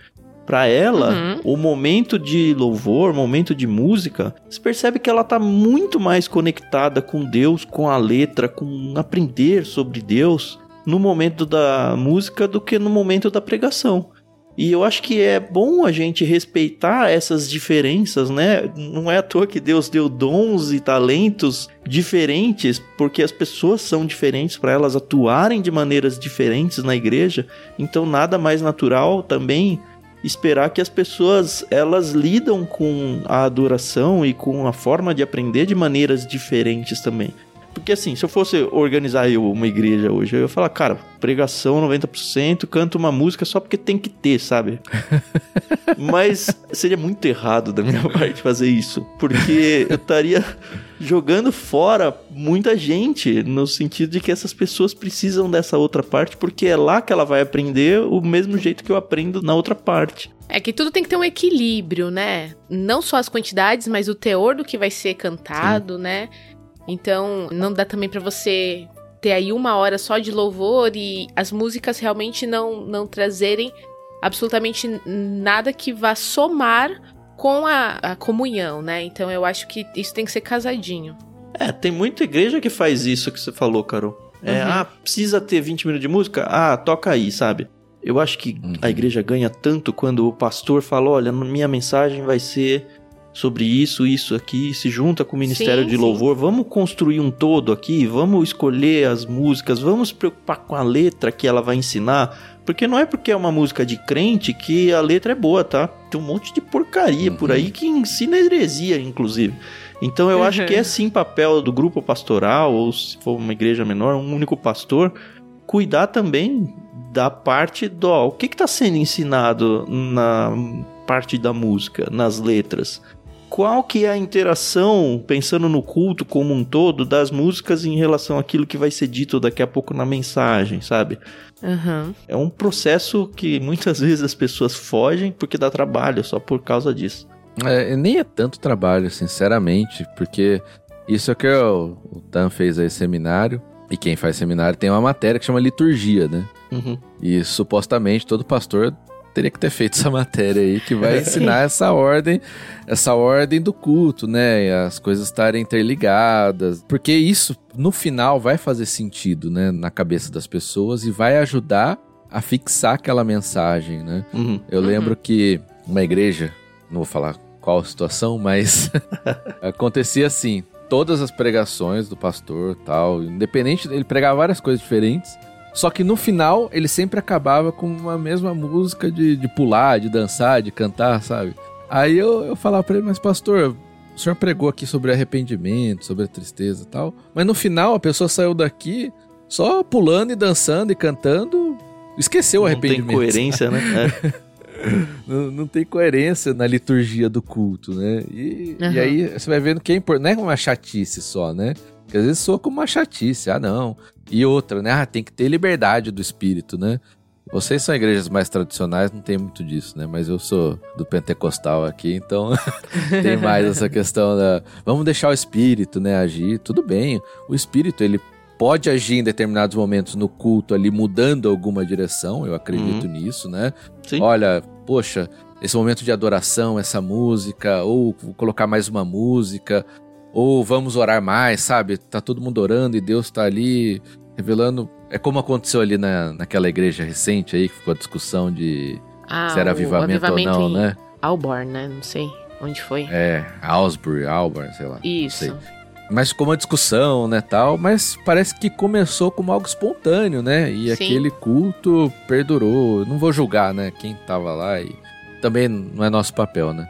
Para ela, uhum. o momento de louvor, momento de música, você percebe que ela tá muito mais conectada com Deus, com a letra, com aprender sobre Deus no momento da música do que no momento da pregação. E eu acho que é bom a gente respeitar essas diferenças, né? Não é à toa que Deus deu dons e talentos diferentes, porque as pessoas são diferentes para elas atuarem de maneiras diferentes na igreja. Então nada mais natural também esperar que as pessoas elas lidam com a adoração e com a forma de aprender de maneiras diferentes também. Porque assim, se eu fosse organizar eu uma igreja hoje, eu ia falar, cara, pregação 90%, canta uma música só porque tem que ter, sabe? [laughs] Mas seria muito errado da minha parte fazer isso, porque eu estaria jogando fora muita gente, no sentido de que essas pessoas precisam dessa outra parte, porque é lá que ela vai aprender o mesmo jeito que eu aprendo na outra parte. É que tudo tem que ter um equilíbrio, né? Não só as quantidades, mas o teor do que vai ser cantado, Sim. né? Então, não dá também para você ter aí uma hora só de louvor e as músicas realmente não, não trazerem absolutamente nada que vá somar com a, a comunhão, né? Então eu acho que isso tem que ser casadinho. É, tem muita igreja que faz isso que você falou, Carol. É, uhum. ah, precisa ter 20 minutos de música? Ah, toca aí, sabe? Eu acho que uhum. a igreja ganha tanto quando o pastor fala: olha, minha mensagem vai ser sobre isso, isso aqui, se junta com o Ministério sim, de Louvor, sim. vamos construir um todo aqui, vamos escolher as músicas, vamos se preocupar com a letra que ela vai ensinar, porque não é porque é uma música de crente que a letra é boa, tá? Tem um monte de porcaria uhum. por aí que ensina heresia, inclusive. Então eu uhum. acho que é sim papel do grupo pastoral, ou se for uma igreja menor, um único pastor, cuidar também da parte do ó, o que está sendo ensinado na parte da música, nas letras qual que é a interação, pensando no culto como um todo, das músicas em relação àquilo que vai ser dito daqui a pouco na mensagem, sabe? Uhum. É um processo que muitas [laughs] vezes as pessoas fogem porque dá trabalho só por causa disso. É, nem é tanto trabalho, sinceramente, porque isso é que o, o Tan fez aí seminário, e quem faz seminário tem uma matéria que chama liturgia, né? Uhum. E supostamente todo pastor teria que ter feito essa matéria aí que vai ensinar essa ordem, essa ordem do culto, né? As coisas estarem interligadas, porque isso no final vai fazer sentido, né, na cabeça das pessoas e vai ajudar a fixar aquela mensagem, né? Uhum. Eu lembro uhum. que uma igreja, não vou falar qual situação, mas [laughs] acontecia assim, todas as pregações do pastor, tal, independente, ele pregava várias coisas diferentes. Só que no final ele sempre acabava com a mesma música de, de pular, de dançar, de cantar, sabe? Aí eu, eu falava pra ele, mas pastor, o senhor pregou aqui sobre arrependimento, sobre a tristeza e tal. Mas no final a pessoa saiu daqui só pulando e dançando e cantando, esqueceu não o arrependimento. Não tem coerência, né? [laughs] É. não, não, tem coerência na liturgia do culto, né? E, uhum. e aí você vai vendo que é importante. Não é uma chatice só, né? Porque às vezes soa como uma chatice. Ah, não. E outra, né? Ah, tem que ter liberdade do espírito, né? Vocês são igrejas mais tradicionais, não tem muito disso, né? Mas eu sou do pentecostal aqui, então [laughs] tem mais [laughs] essa questão da. Vamos deixar o espírito, né, agir. Tudo bem. O espírito, ele pode agir em determinados momentos no culto ali, mudando alguma direção. Eu acredito uhum. nisso, né? Sim. Olha, poxa, esse momento de adoração, essa música, ou colocar mais uma música, ou vamos orar mais, sabe? Tá todo mundo orando e Deus tá ali revelando. É como aconteceu ali na, naquela igreja recente aí, que ficou a discussão de ah, se era avivamento, avivamento ou não, né? Alborn, né? Não sei onde foi. É, Alsbury, Alborn, sei lá. Isso. Mas com uma discussão, né, tal, mas parece que começou como algo espontâneo, né? E Sim. aquele culto perdurou. Não vou julgar, né, quem tava lá e também não é nosso papel, né?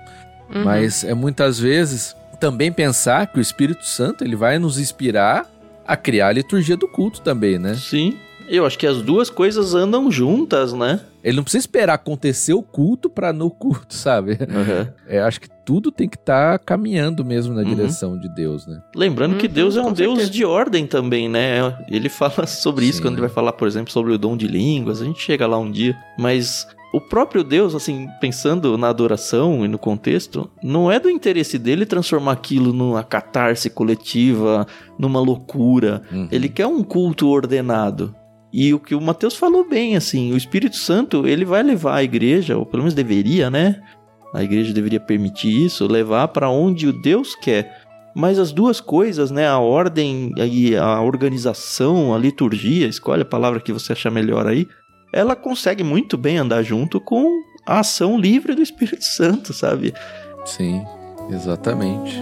Uhum. Mas é muitas vezes também pensar que o Espírito Santo ele vai nos inspirar a criar a liturgia do culto também, né? Sim. Eu acho que as duas coisas andam juntas, né? Ele não precisa esperar acontecer o culto para no culto, [laughs] sabe? Uhum. É, acho que tudo tem que estar tá caminhando mesmo na uhum. direção de Deus, né? Lembrando uhum, que Deus é um Deus de ordem também, né? Ele fala [laughs] sobre Sim. isso quando ele vai falar, por exemplo, sobre o dom de línguas. A gente chega lá um dia, mas o próprio Deus, assim, pensando na adoração e no contexto, não é do interesse dele transformar aquilo numa catarse coletiva, numa loucura. Uhum. Ele quer um culto ordenado. E o que o Mateus falou bem, assim, o Espírito Santo, ele vai levar a igreja, ou pelo menos deveria, né? A igreja deveria permitir isso, levar para onde o Deus quer. Mas as duas coisas, né, a ordem e a organização, a liturgia, escolhe a palavra que você achar melhor aí, ela consegue muito bem andar junto com a ação livre do Espírito [laughs] Santo, sabe? Sim, exatamente.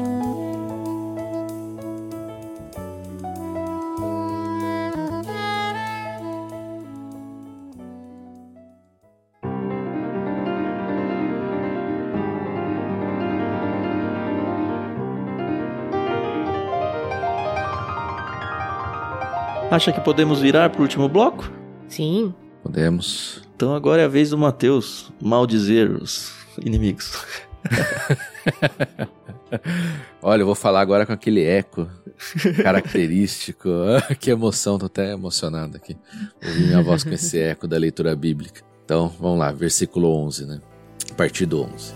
Acha que podemos virar pro último bloco? Sim. Podemos. Então agora é a vez do Mateus maldizer os inimigos. [laughs] Olha, eu vou falar agora com aquele eco característico. [laughs] Ah, que emoção, tô até emocionado aqui. Ouvir minha voz com esse eco da leitura bíblica. Então, vamos lá, versículo 11, né? A partir do 11.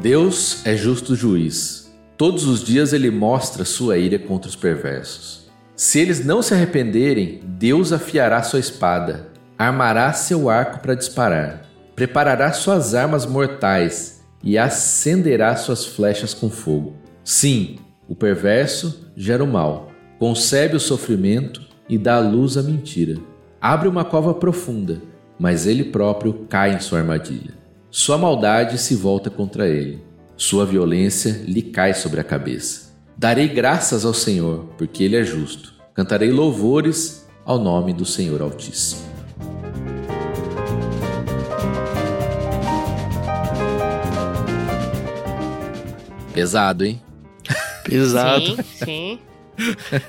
Deus é justo juiz. Todos os dias ele mostra sua ira contra os perversos. Se eles não se arrependerem, Deus afiará sua espada, armará seu arco para disparar, preparará suas armas mortais e acenderá suas flechas com fogo. Sim, o perverso gera o mal, concebe o sofrimento e dá à luz a mentira. Abre uma cova profunda, mas ele próprio cai em sua armadilha. Sua maldade se volta contra ele, sua violência lhe cai sobre a cabeça. Darei graças ao Senhor, porque ele é justo. Cantarei louvores ao nome do Senhor Altíssimo. Pesado, hein? Pesado. Sim, sim. [laughs]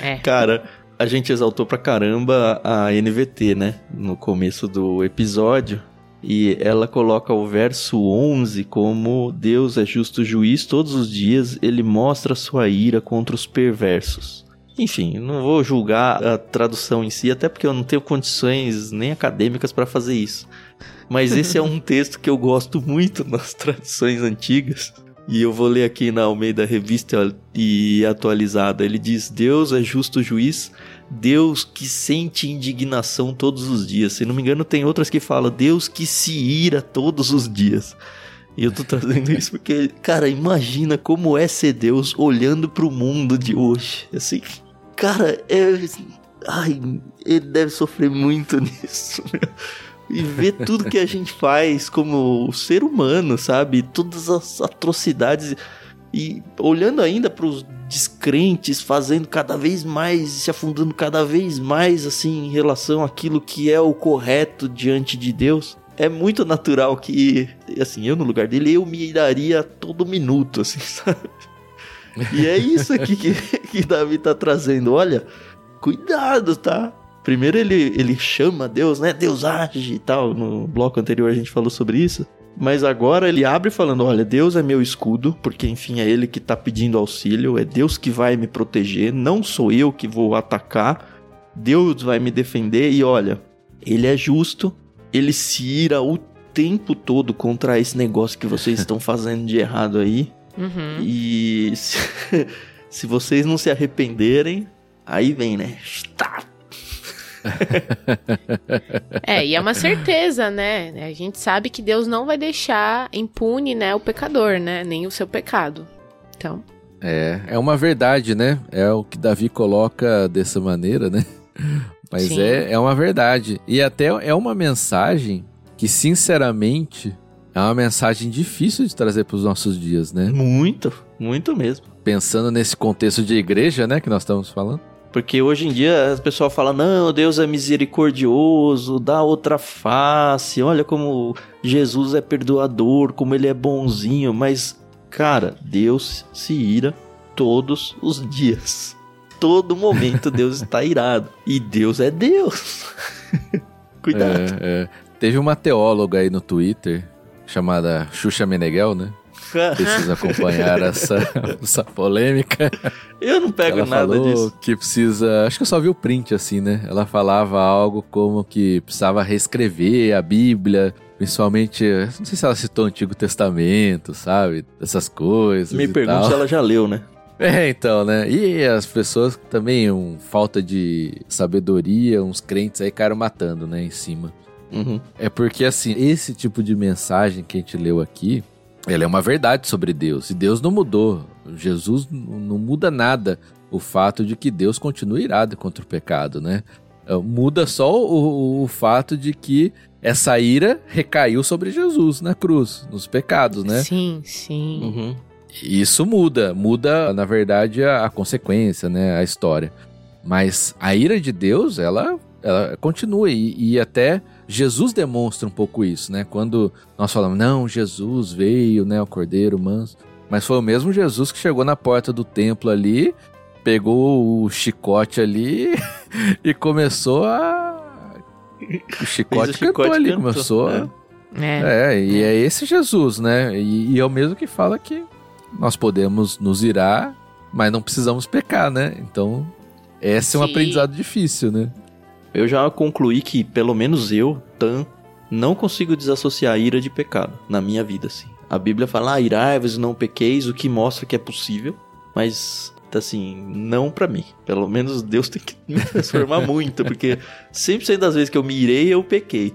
É. Cara, a gente exaltou pra caramba a NVT, né? No começo do episódio. E ela coloca o verso 11 como Deus é justo juiz todos os dias, ele mostra sua ira contra os perversos. Enfim, não vou julgar a tradução em si, até porque eu não tenho condições nem acadêmicas para fazer isso. Mas esse é um [laughs] texto que eu gosto muito nas traduções antigas. E eu vou ler aqui na Almeida Revista e atualizada. Ele diz: Deus é justo juiz, Deus que sente indignação todos os dias. Se não me engano, tem outras que falam Deus que se ira todos os dias. E eu tô trazendo isso porque, cara, imagina como é ser Deus olhando pro mundo de hoje. Assim, cara, é. Ai, ele deve sofrer muito [laughs] nisso, meu e ver tudo que a gente faz como ser humano, sabe? Todas as atrocidades e olhando ainda para os descrentes fazendo cada vez mais, se afundando cada vez mais assim em relação àquilo que é o correto diante de Deus. É muito natural que, assim, eu no lugar dele, eu me iraria todo minuto, assim, [laughs] sabe? E é isso aqui que, que Davi tá trazendo. Olha, cuidado, tá? Primeiro ele, ele chama Deus, né? Deus age e tal. No bloco anterior a gente falou sobre isso. Mas agora ele abre falando: Olha, Deus é meu escudo, porque enfim é Ele que tá pedindo auxílio, é Deus que vai me proteger, não sou eu que vou atacar. Deus vai me defender e olha, Ele é justo, Ele se ira o tempo todo contra esse negócio que vocês estão [laughs] fazendo de errado aí. Uhum. E se, [laughs] se vocês não se arrependerem, aí vem, né? Tá, [laughs] É, e é uma certeza, né? A gente sabe que Deus não vai deixar impune, né, o pecador, né? Nem o seu pecado. Então. É, é uma verdade, né? É o que Davi coloca dessa maneira, né? [laughs] Mas é, é uma verdade. E até é uma mensagem que, sinceramente, é uma mensagem difícil de trazer para os nossos dias, né? Muito, muito mesmo. Pensando nesse contexto de igreja, né, que nós estamos falando. Porque hoje em dia as pessoas falam: não, Deus é misericordioso, dá outra face, olha como Jesus é perdoador, como ele é bonzinho. Mas, cara, Deus se ira todos os dias. Todo momento Deus está irado. E Deus é Deus. [laughs] Cuidado. É, é. Teve uma teóloga aí no Twitter chamada Xuxa Meneghel, né? Precisa acompanhar [laughs] essa, essa polêmica. Eu não pego Ela nada falou disso. que precisa. Acho que eu só vi o print assim, né? Ela falava algo como que precisava reescrever a Bíblia. Principalmente, não sei se ela citou o Antigo Testamento, sabe? Essas coisas. Me pergunto tal. se ela já leu, né? [laughs] É, então, né? E as pessoas também, um, falta de sabedoria, uns crentes aí caíram matando, né? Em cima. Uhum. É porque, assim, esse tipo de mensagem que a gente leu aqui, ela é uma verdade sobre Deus. E Deus não mudou. Jesus não muda nada o fato de que Deus continua irado contra o pecado, né? É, Muda só o, o fato de que essa ira recaiu sobre Jesus na cruz, nos pecados, né? Sim, sim. Uhum. Isso muda, muda, na verdade, a, a consequência, né? A história. Mas a ira de Deus, ela, ela continua. E, e até Jesus demonstra um pouco isso, né? Quando nós falamos, não, Jesus veio, né? O Cordeiro manso. Mas foi o mesmo Jesus que chegou na porta do templo ali, pegou o chicote ali [laughs] e começou a. O chicote, chicote cantou ali, cantou, começou. é. É. É, e é esse Jesus, né? E, e é o mesmo que fala que nós podemos nos irar, mas não precisamos pecar, né? Então, esse é um Sim. aprendizado difícil, né? Eu já concluí que, pelo menos eu, Tan, não consigo desassociar a ira de pecado na minha vida, assim. A Bíblia fala, ah, irai-vos e não pequeis, o que mostra que é possível, mas, assim, não pra mim. Pelo menos Deus tem que me transformar [laughs] muito, porque 100% das vezes que eu me irei, eu pequei.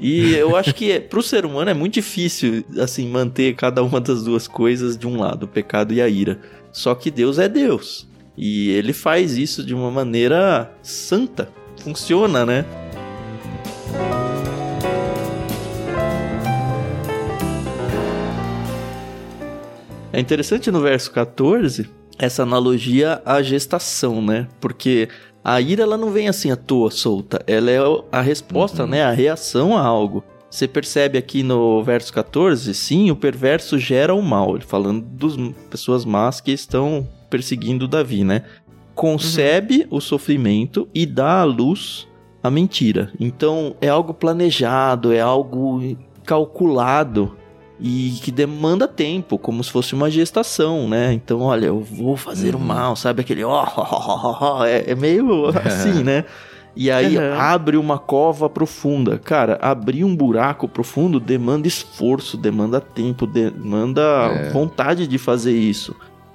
E eu acho que é, pro ser humano é muito difícil, assim, manter cada uma das duas coisas de um lado, o pecado e a ira. Só que Deus é Deus. E ele faz isso de uma maneira santa. Funciona, né? É interessante no verso 14 essa analogia à gestação, né? Porque a ira ela não vem assim à toa solta, ela é a resposta, né? A reação a algo. Você percebe aqui no verso 14, sim, o perverso gera o mal, ele falando das pessoas más que estão perseguindo Davi, né? Concebe o sofrimento e dá à luz a mentira. Então é algo planejado, é algo calculado e que demanda tempo, como se fosse uma gestação, né? Então, olha, eu vou fazer o Uhum. mal, sabe? Aquele ó, ó, ó, ó, é, é meio [laughs] assim, né? E aí Uhum. abre uma cova profunda. Cara, abrir um buraco profundo demanda esforço, demanda tempo, demanda É. vontade de fazer isso.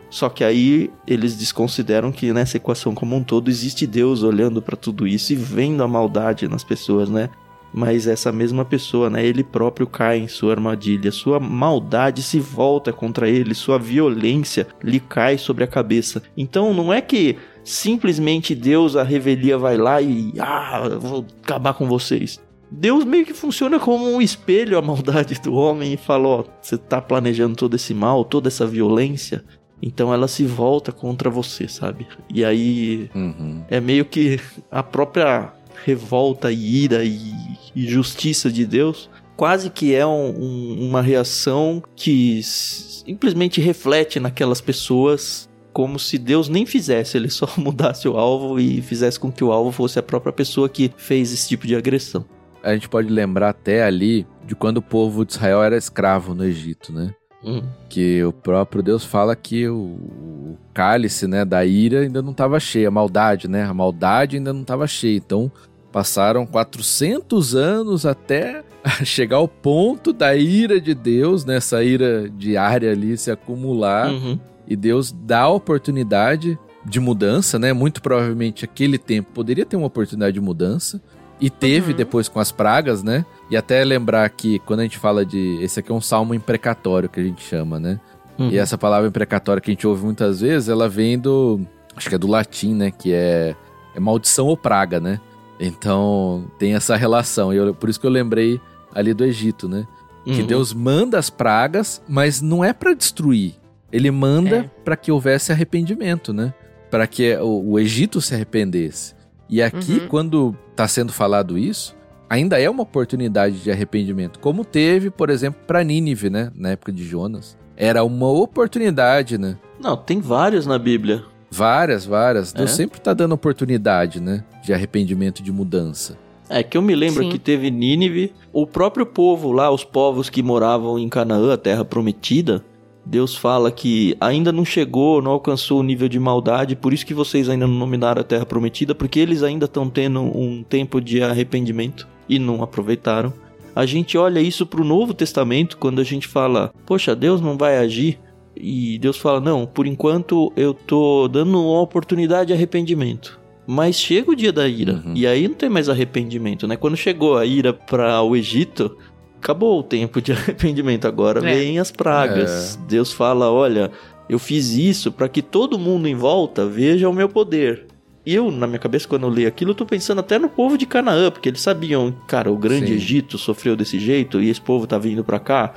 Só que aí eles desconsideram que nessa equação como um todo existe Deus olhando para tudo isso e vendo a maldade nas pessoas, né? Mas essa mesma pessoa, né, ele próprio cai em sua armadilha, sua maldade se volta contra ele, sua violência lhe cai sobre a cabeça. Então não é que simplesmente Deus, a revelia, vai lá e ah, vou acabar com vocês. Deus meio que funciona como um espelho à maldade do homem e fala: Ó, você tá planejando todo esse mal, toda essa violência, então ela se volta contra você, sabe? E aí Uhum. é meio que a própria revolta e ira e, e justiça de Deus quase que é um- um- uma reação que simplesmente reflete naquelas pessoas como se Deus nem fizesse, ele só [laughs] mudasse o alvo e fizesse com que o alvo fosse a própria pessoa que fez esse tipo de agressão. A gente pode lembrar até ali de quando o povo de Israel era escravo no Egito, né? Hum, Que o próprio Deus fala que o, o cálice, né, da ira ainda não estava cheio, a maldade, né? A maldade ainda não estava cheia. Então, passaram 400 anos até [laughs] chegar ao ponto da ira de Deus, né, essa ira diária ali se acumular uhum. e Deus dá a oportunidade de mudança, né? Muito provavelmente aquele tempo poderia ter uma oportunidade de mudança e teve Uhum. depois com as pragas, né? E até lembrar que quando a gente fala de esse aqui é um salmo imprecatório que a gente chama, né? Uhum. E essa palavra imprecatória que a gente ouve muitas vezes, ela vem do acho que é do latim, né, que é, é maldição ou praga, né? Então, tem essa relação. E eu- por isso que eu lembrei ali do Egito, né? Que Uhum. Deus manda as pragas, mas não é pra destruir. Ele manda É. pra que houvesse arrependimento, né? Para que o, o Egito se arrependesse. E aqui, Uhum. quando tá sendo falado isso, ainda é uma oportunidade de arrependimento, como teve, por exemplo, para Nínive, né, na época de Jonas. Era uma oportunidade, né? Não, tem vários na Bíblia. Várias, várias. Deus É? sempre tá dando oportunidade, né, de arrependimento, de mudança. É que eu me lembro Sim. que teve Nínive, o próprio povo lá, os povos que moravam em Canaã, a terra prometida, Deus fala que ainda não chegou, não alcançou o nível de maldade, por isso que vocês ainda não dominaram a terra prometida, porque eles ainda estão tendo um tempo de arrependimento e não aproveitaram. A gente olha isso para o Novo Testamento quando a gente fala, poxa, Deus não vai agir. E Deus fala, não, por enquanto eu tô dando uma oportunidade de arrependimento. Mas chega o dia da ira, Uhum. e aí não tem mais arrependimento, né? Quando chegou a ira para o Egito, acabou o tempo de [laughs] arrependimento, agora É. vem as pragas. Deus fala, olha, eu fiz isso para que todo mundo em volta veja o meu poder. E eu, na minha cabeça, quando eu leio aquilo, eu tô pensando até no povo de Canaã, porque eles sabiam, cara, o grande Sim. Egito sofreu desse jeito e esse povo tá vindo pra cá,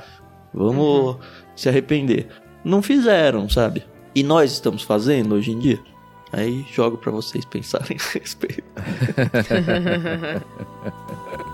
vamos se arrepender. Não fizeram, sabe? E nós estamos fazendo hoje em dia? Aí jogo pra vocês pensarem [laughs] a respeito. [laughs]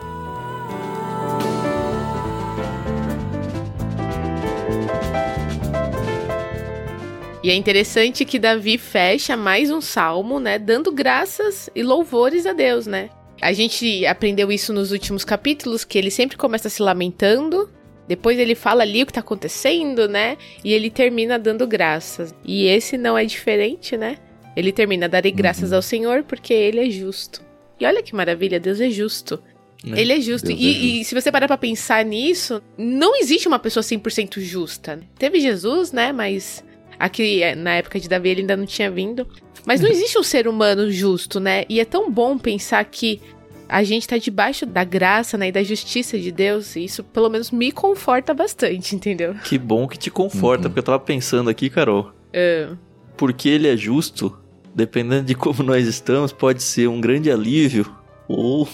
E é interessante que Davi fecha mais um salmo, né? Dando graças e louvores a Deus, né? A gente aprendeu isso nos últimos capítulos, que ele sempre começa se lamentando, depois ele fala ali o que tá acontecendo, né? E ele termina dando graças. E esse não é diferente, né? Ele termina, darei graças ao Senhor porque ele é justo. E olha que maravilha, Deus é justo. né? Ele é justo. E, é e se você parar pra pensar nisso, não existe uma pessoa 100% justa. Teve Jesus, né? Mas aqui é, na época de Davi ele ainda não tinha vindo. Mas não [laughs] existe um ser humano justo, né? E é tão bom pensar que a gente tá debaixo da graça, né? E da justiça de Deus. E isso pelo menos me conforta bastante, entendeu? Que bom que te conforta, Uhum. porque eu tava pensando aqui, Carol, É. porque ele é justo, dependendo de como nós estamos, pode ser um grande alívio ou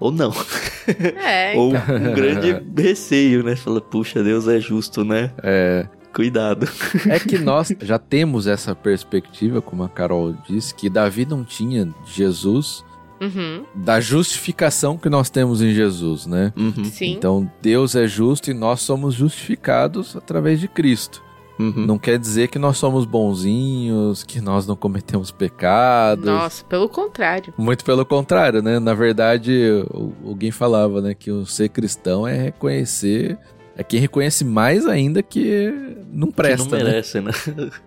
ou não, É, ou então. um grande [laughs] receio, né? Fala, puxa, Deus é justo, né? É, Cuidado. é que [laughs] nós já temos essa perspectiva, como a Carol disse, que Davi não tinha Jesus Uhum, da justificação que nós temos em Jesus, né? Uhum, sim. Então Deus é justo e nós somos justificados através de Cristo. uhum. Não quer dizer que nós somos bonzinhos, que nós não cometemos pecados. Nossa, pelo contrário. Muito pelo contrário, né? Na verdade, alguém falava, né, que o ser cristão é reconhecer, é quem reconhece mais ainda que não que presta, não né? merece, né?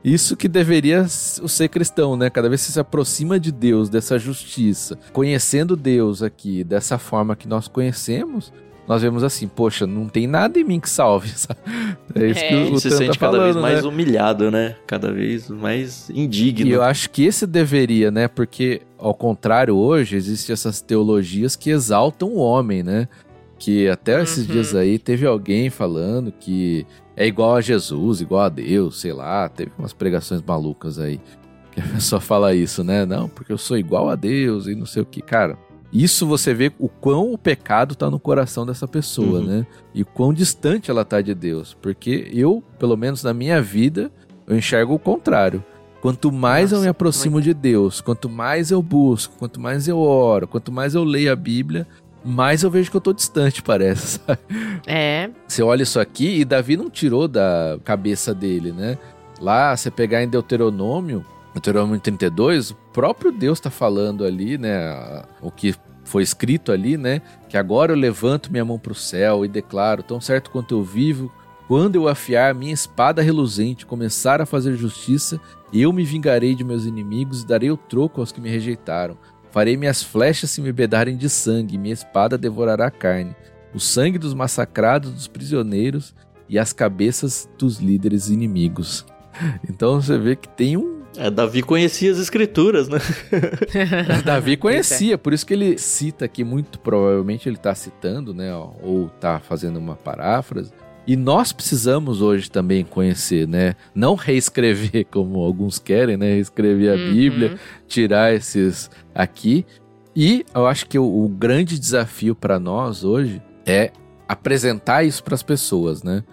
Isso que deveria ser cristão, né? Cada vez que se aproxima de Deus, dessa justiça, conhecendo Deus aqui, dessa forma que nós conhecemos, nós vemos assim, poxa, não tem nada em mim que salve, [laughs] sabe? É isso É. que o, o se sente tá cada vez falando, mais né? humilhado, né? Cada vez mais indigno. E eu acho que esse deveria, né? Porque, ao contrário, hoje existem essas teologias que exaltam o homem, né? Que até esses Uhum. dias aí teve alguém falando que é igual a Jesus, igual a Deus, sei lá. Teve umas pregações malucas aí. Que a [laughs] pessoa fala isso, né? Não, porque eu sou igual a Deus e não sei o que. Cara, isso você vê o quão o pecado tá no coração dessa pessoa, Uhum. né? E o quão distante ela tá de Deus. Porque eu, pelo menos na minha vida, eu enxergo o contrário. Quanto mais eu Nossa, me aproximo de Deus, quanto mais eu busco, quanto mais eu oro, quanto mais eu leio a Bíblia, mais eu vejo que eu tô distante, parece. [laughs] sabe? É, Você olha isso aqui e Davi não tirou da cabeça dele, né? Lá, você pegar em Deuteronômio, Deuteronômio 32, o próprio Deus está falando ali, né? O que foi escrito ali, né? Que agora eu levanto minha mão para o céu e declaro, tão certo quanto eu vivo, quando eu afiar minha espada reluzente, começar a fazer justiça, eu me vingarei de meus inimigos e darei o troco aos que me rejeitaram. Farei minhas flechas se me bedarem de sangue, minha espada devorará a carne o sangue dos massacrados, dos prisioneiros e as cabeças dos líderes inimigos. [laughs] Então você vê que tem um. É, Davi conhecia as escrituras, né? [laughs] Davi conhecia, por isso que ele cita aqui, muito provavelmente ele está citando, né? Ou está fazendo uma paráfrase. E nós precisamos hoje também conhecer, né? Não reescrever [laughs] como alguns querem, né? Reescrever a Uhum. Bíblia, tirar esses aqui. E eu acho que o, o grande desafio para nós hoje é apresentar isso para as pessoas, né?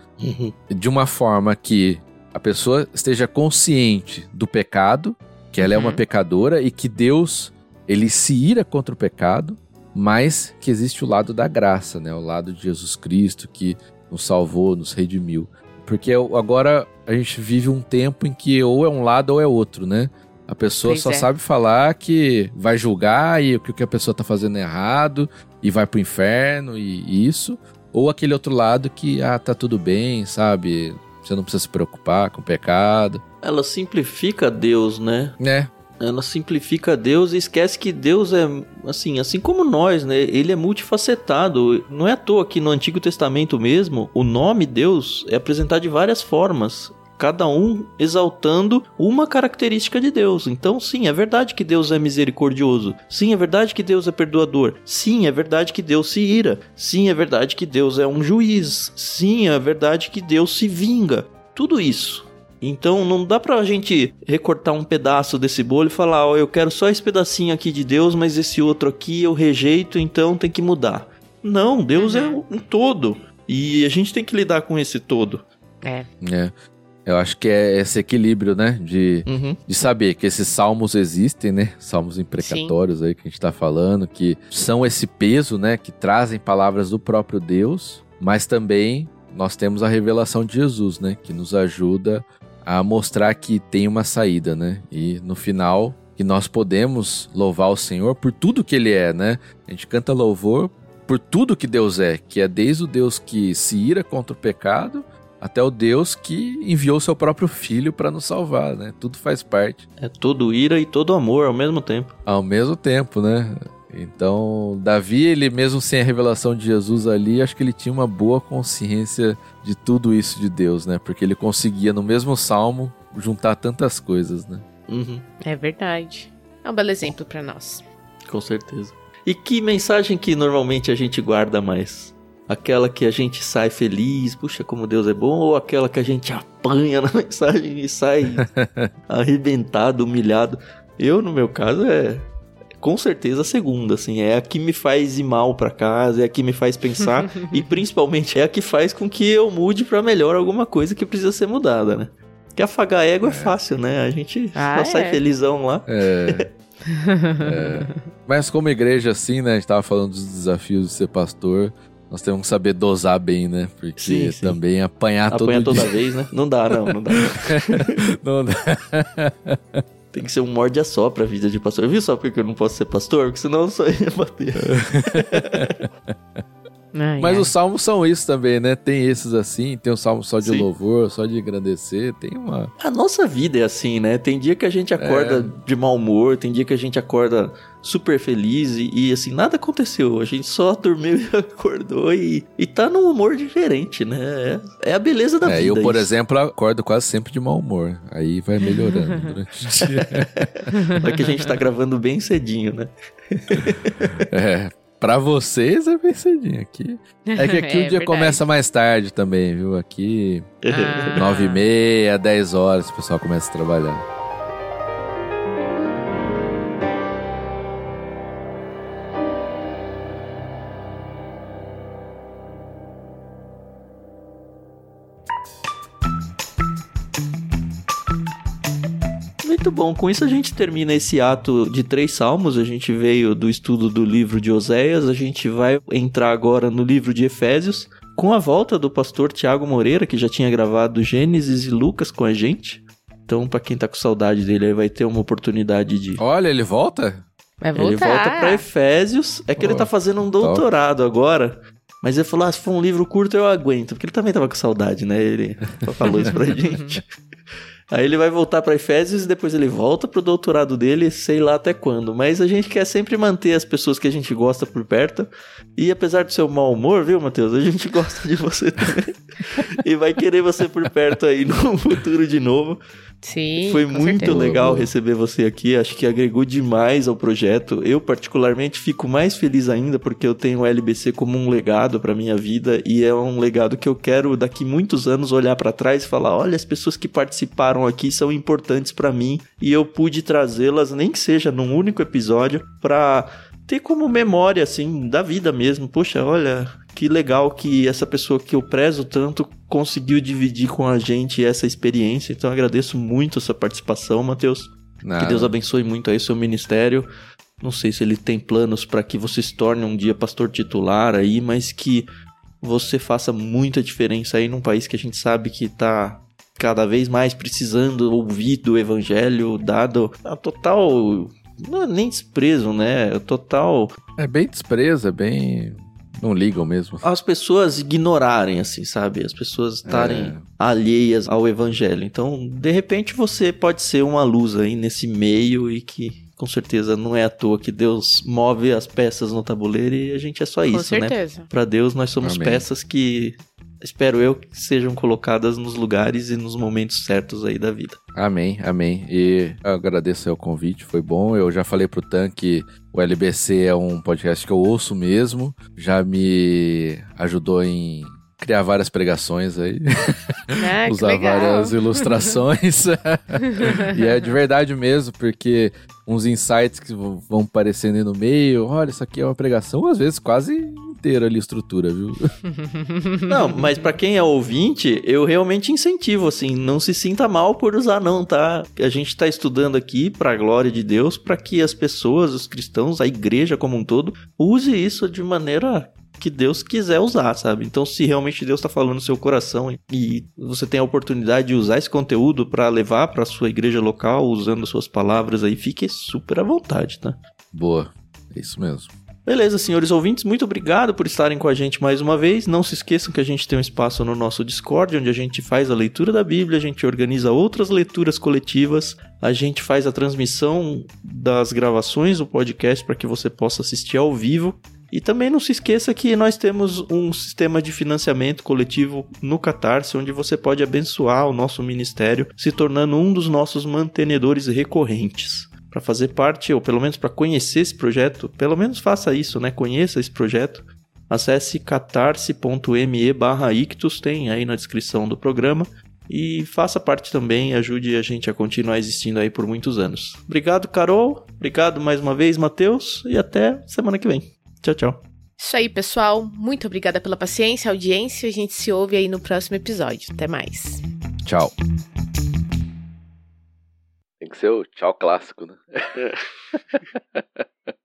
De uma forma que a pessoa esteja consciente do pecado, que ela é uma Uhum. pecadora e que Deus ele se ira contra o pecado, mas que existe o lado da graça, né? O lado de Jesus Cristo que nos salvou, nos redimiu. Porque agora a gente vive um tempo em que ou é um lado ou é outro, né? A pessoa Pois só é. sabe falar que vai julgar e o que a pessoa tá fazendo é errado e vai pro inferno e isso. Ou aquele outro lado que, ah, tá tudo bem, sabe? Você não precisa se preocupar com o pecado. Ela simplifica Deus, né? Né? Ela simplifica Deus e esquece que Deus é, assim, assim como nós, né? Ele é multifacetado. Não é à toa que no Antigo Testamento mesmo, o nome Deus é apresentado de várias formas cada um exaltando uma característica de Deus. Então, sim, é verdade que Deus é misericordioso. Sim, é verdade que Deus é perdoador. Sim, é verdade que Deus se ira. Sim, é verdade que Deus é um juiz. Sim, é verdade que Deus se vinga. Tudo isso. Então não dá pra gente recortar um pedaço desse bolo e falar, ó, oh, eu quero só esse pedacinho aqui de Deus, mas esse outro aqui eu rejeito, então tem que mudar. Não, Deus é uhum. um todo. E a gente tem que lidar com esse todo. É. É. Eu acho que é esse equilíbrio, né? De, uhum. de saber que esses salmos existem, né? Salmos imprecatórios Sim. aí que a gente tá falando, que são esse peso, né? Que trazem palavras do próprio Deus, mas também nós temos a revelação de Jesus, né? Que nos ajuda a mostrar que tem uma saída, né? E no final, que nós podemos louvar o Senhor por tudo que Ele é, né? A gente canta louvor por tudo que Deus é, que é desde o Deus que se ira contra o pecado até o Deus que enviou seu próprio filho para nos salvar, né? Tudo faz parte. É todo ira e todo amor ao mesmo tempo. Ao mesmo tempo, né? Então, Davi, ele mesmo sem a revelação de Jesus ali, acho que ele tinha uma boa consciência de tudo isso de Deus, né? Porque ele conseguia no mesmo salmo juntar tantas coisas, né? Uhum. É verdade. É um belo exemplo para nós. Com certeza. E que mensagem que normalmente a gente guarda mais? Aquela que a gente sai feliz, puxa, como Deus é bom, ou aquela que a gente apanha na [laughs] mensagem e sai [laughs] arrebentado, humilhado? Eu, no meu caso, é com certeza a segunda, assim, é a que me faz ir mal para casa, é a que me faz pensar [laughs] e principalmente é a que faz com que eu mude para melhor alguma coisa que precisa ser mudada, né? Que afagar ego é, é fácil, né? A gente ah, só é. sai felizão lá. É. [laughs] é. Mas como igreja, assim, né? A gente tava falando dos desafios de ser pastor. Nós temos que saber dosar bem, né? Porque sim, sim. também apanhar Apanha todo toda dia. vez, né? Não dá, não, não dá. [laughs] não dá. Tem que ser um morde a só pra vida de pastor. Viu só porque eu não posso ser pastor? Porque senão eu só ia bater. [laughs] Ai, Mas ai. os salmos são isso também, né? Tem esses assim, tem o um salmo só de Sim. louvor, só de agradecer, tem uma... A nossa vida é assim, né? Tem dia que a gente acorda é. de mau humor, tem dia que a gente acorda super feliz e, e, assim, nada aconteceu. A gente só dormiu [laughs] e acordou e, e tá num humor diferente, né? É, é a beleza da é, vida. Eu, por isso. exemplo, acordo quase sempre de mau humor. Aí vai melhorando [laughs] durante o dia. [laughs] É que a gente tá gravando bem cedinho, né? é, Pra vocês é bem cedinho aqui. É que [laughs] aqui é, o dia verdade. começa mais tarde também, viu? Aqui, ah. nove e meia, dez horas, o pessoal começa a trabalhar. Muito bom. Com isso a gente termina esse ato de três salmos. A gente veio do estudo do livro de Oséias, a gente vai entrar agora no livro de Efésios, com a volta do pastor Tiago Moreira, que já tinha gravado Gênesis e Lucas com a gente. Então, para quem tá com saudade dele, aí vai ter uma oportunidade de. Olha, ele volta? Vai voltar. Ele volta para Efésios. É que oh, ele tá fazendo um doutorado top. agora. Mas ele falou: ah, se for um livro curto, eu aguento. Porque ele também tava com saudade, né? Ele [laughs] falou isso pra gente. [laughs] Aí ele vai voltar para Efésios e depois ele volta pro doutorado dele, sei lá até quando. Mas a gente quer sempre manter as pessoas que a gente gosta por perto. E apesar do seu mau humor, viu, Matheus? A gente [laughs] gosta de você também. e vai querer você por perto aí no [laughs] futuro de novo. Sim. Foi muito certeza. legal receber você aqui. Acho que agregou demais ao projeto. Eu, particularmente, fico mais feliz ainda porque eu tenho o LBC como um legado para minha vida e é um legado que eu quero daqui muitos anos olhar para trás e falar: olha, as pessoas que participaram aqui são importantes para mim e eu pude trazê-las, nem que seja num único episódio, para ter como memória assim da vida mesmo. Poxa, olha, que legal que essa pessoa que eu prezo tanto conseguiu dividir com a gente essa experiência. Então agradeço muito a sua participação, Matheus. Que Deus abençoe muito aí o seu ministério. Não sei se ele tem planos para que você se torne um dia pastor titular aí, mas que você faça muita diferença aí num país que a gente sabe que tá cada vez mais precisando ouvir do evangelho, dado a total não é nem desprezo, né? É total é bem desprezo, é bem Não ligam mesmo. As pessoas ignorarem, assim, sabe? As pessoas estarem é. alheias ao evangelho. Então, de repente, você pode ser uma luz aí nesse meio e que com certeza não é à toa que Deus move as peças no tabuleiro e a gente é só isso, né? Para Deus nós somos Amém. peças que espero eu que sejam colocadas nos lugares e nos momentos certos aí da vida. Amém, amém. E eu agradeço o convite, foi bom. Eu já falei pro Tan que o LBC é um podcast que eu ouço mesmo, já me ajudou em criar várias pregações aí, [laughs] ah, usar várias ilustrações. [laughs] e é de verdade mesmo, porque uns insights que vão aparecendo aí no meio, olha, isso aqui é uma pregação, às vezes quase inteira ali a estrutura, viu? [laughs] Não, mas para quem é ouvinte, eu realmente incentivo, assim, não se sinta mal por usar não, tá? A gente tá estudando aqui para a glória de Deus, para que as pessoas, os cristãos, a igreja como um todo, use isso de maneira que Deus quiser usar, sabe? Então, se realmente Deus está falando no seu coração e você tem a oportunidade de usar esse conteúdo para levar para sua igreja local, usando suas palavras aí, fique super à vontade, tá? Boa, é isso mesmo. Beleza, senhores ouvintes, muito obrigado por estarem com a gente mais uma vez. Não se esqueçam que a gente tem um espaço no nosso Discord, onde a gente faz a leitura da Bíblia, a gente organiza outras leituras coletivas, a gente faz a transmissão das gravações do podcast para que você possa assistir ao vivo. E também não se esqueça que nós temos um sistema de financiamento coletivo no Catarse, onde você pode abençoar o nosso ministério, se tornando um dos nossos mantenedores recorrentes. Para fazer parte, ou pelo menos para conhecer esse projeto, pelo menos faça isso, né? Conheça esse projeto. Acesse catarse.me barra ictus, tem aí na descrição do programa. E faça parte também, ajude a gente a continuar existindo aí por muitos anos. Obrigado, Carol. Obrigado mais uma vez, Matheus. E até semana que vem. Tchau, tchau. Isso aí, pessoal. Muito obrigada pela paciência, audiência. A gente se ouve aí no próximo episódio. Até mais. Tchau. Tem que ser o tchau clássico, né? É. [laughs]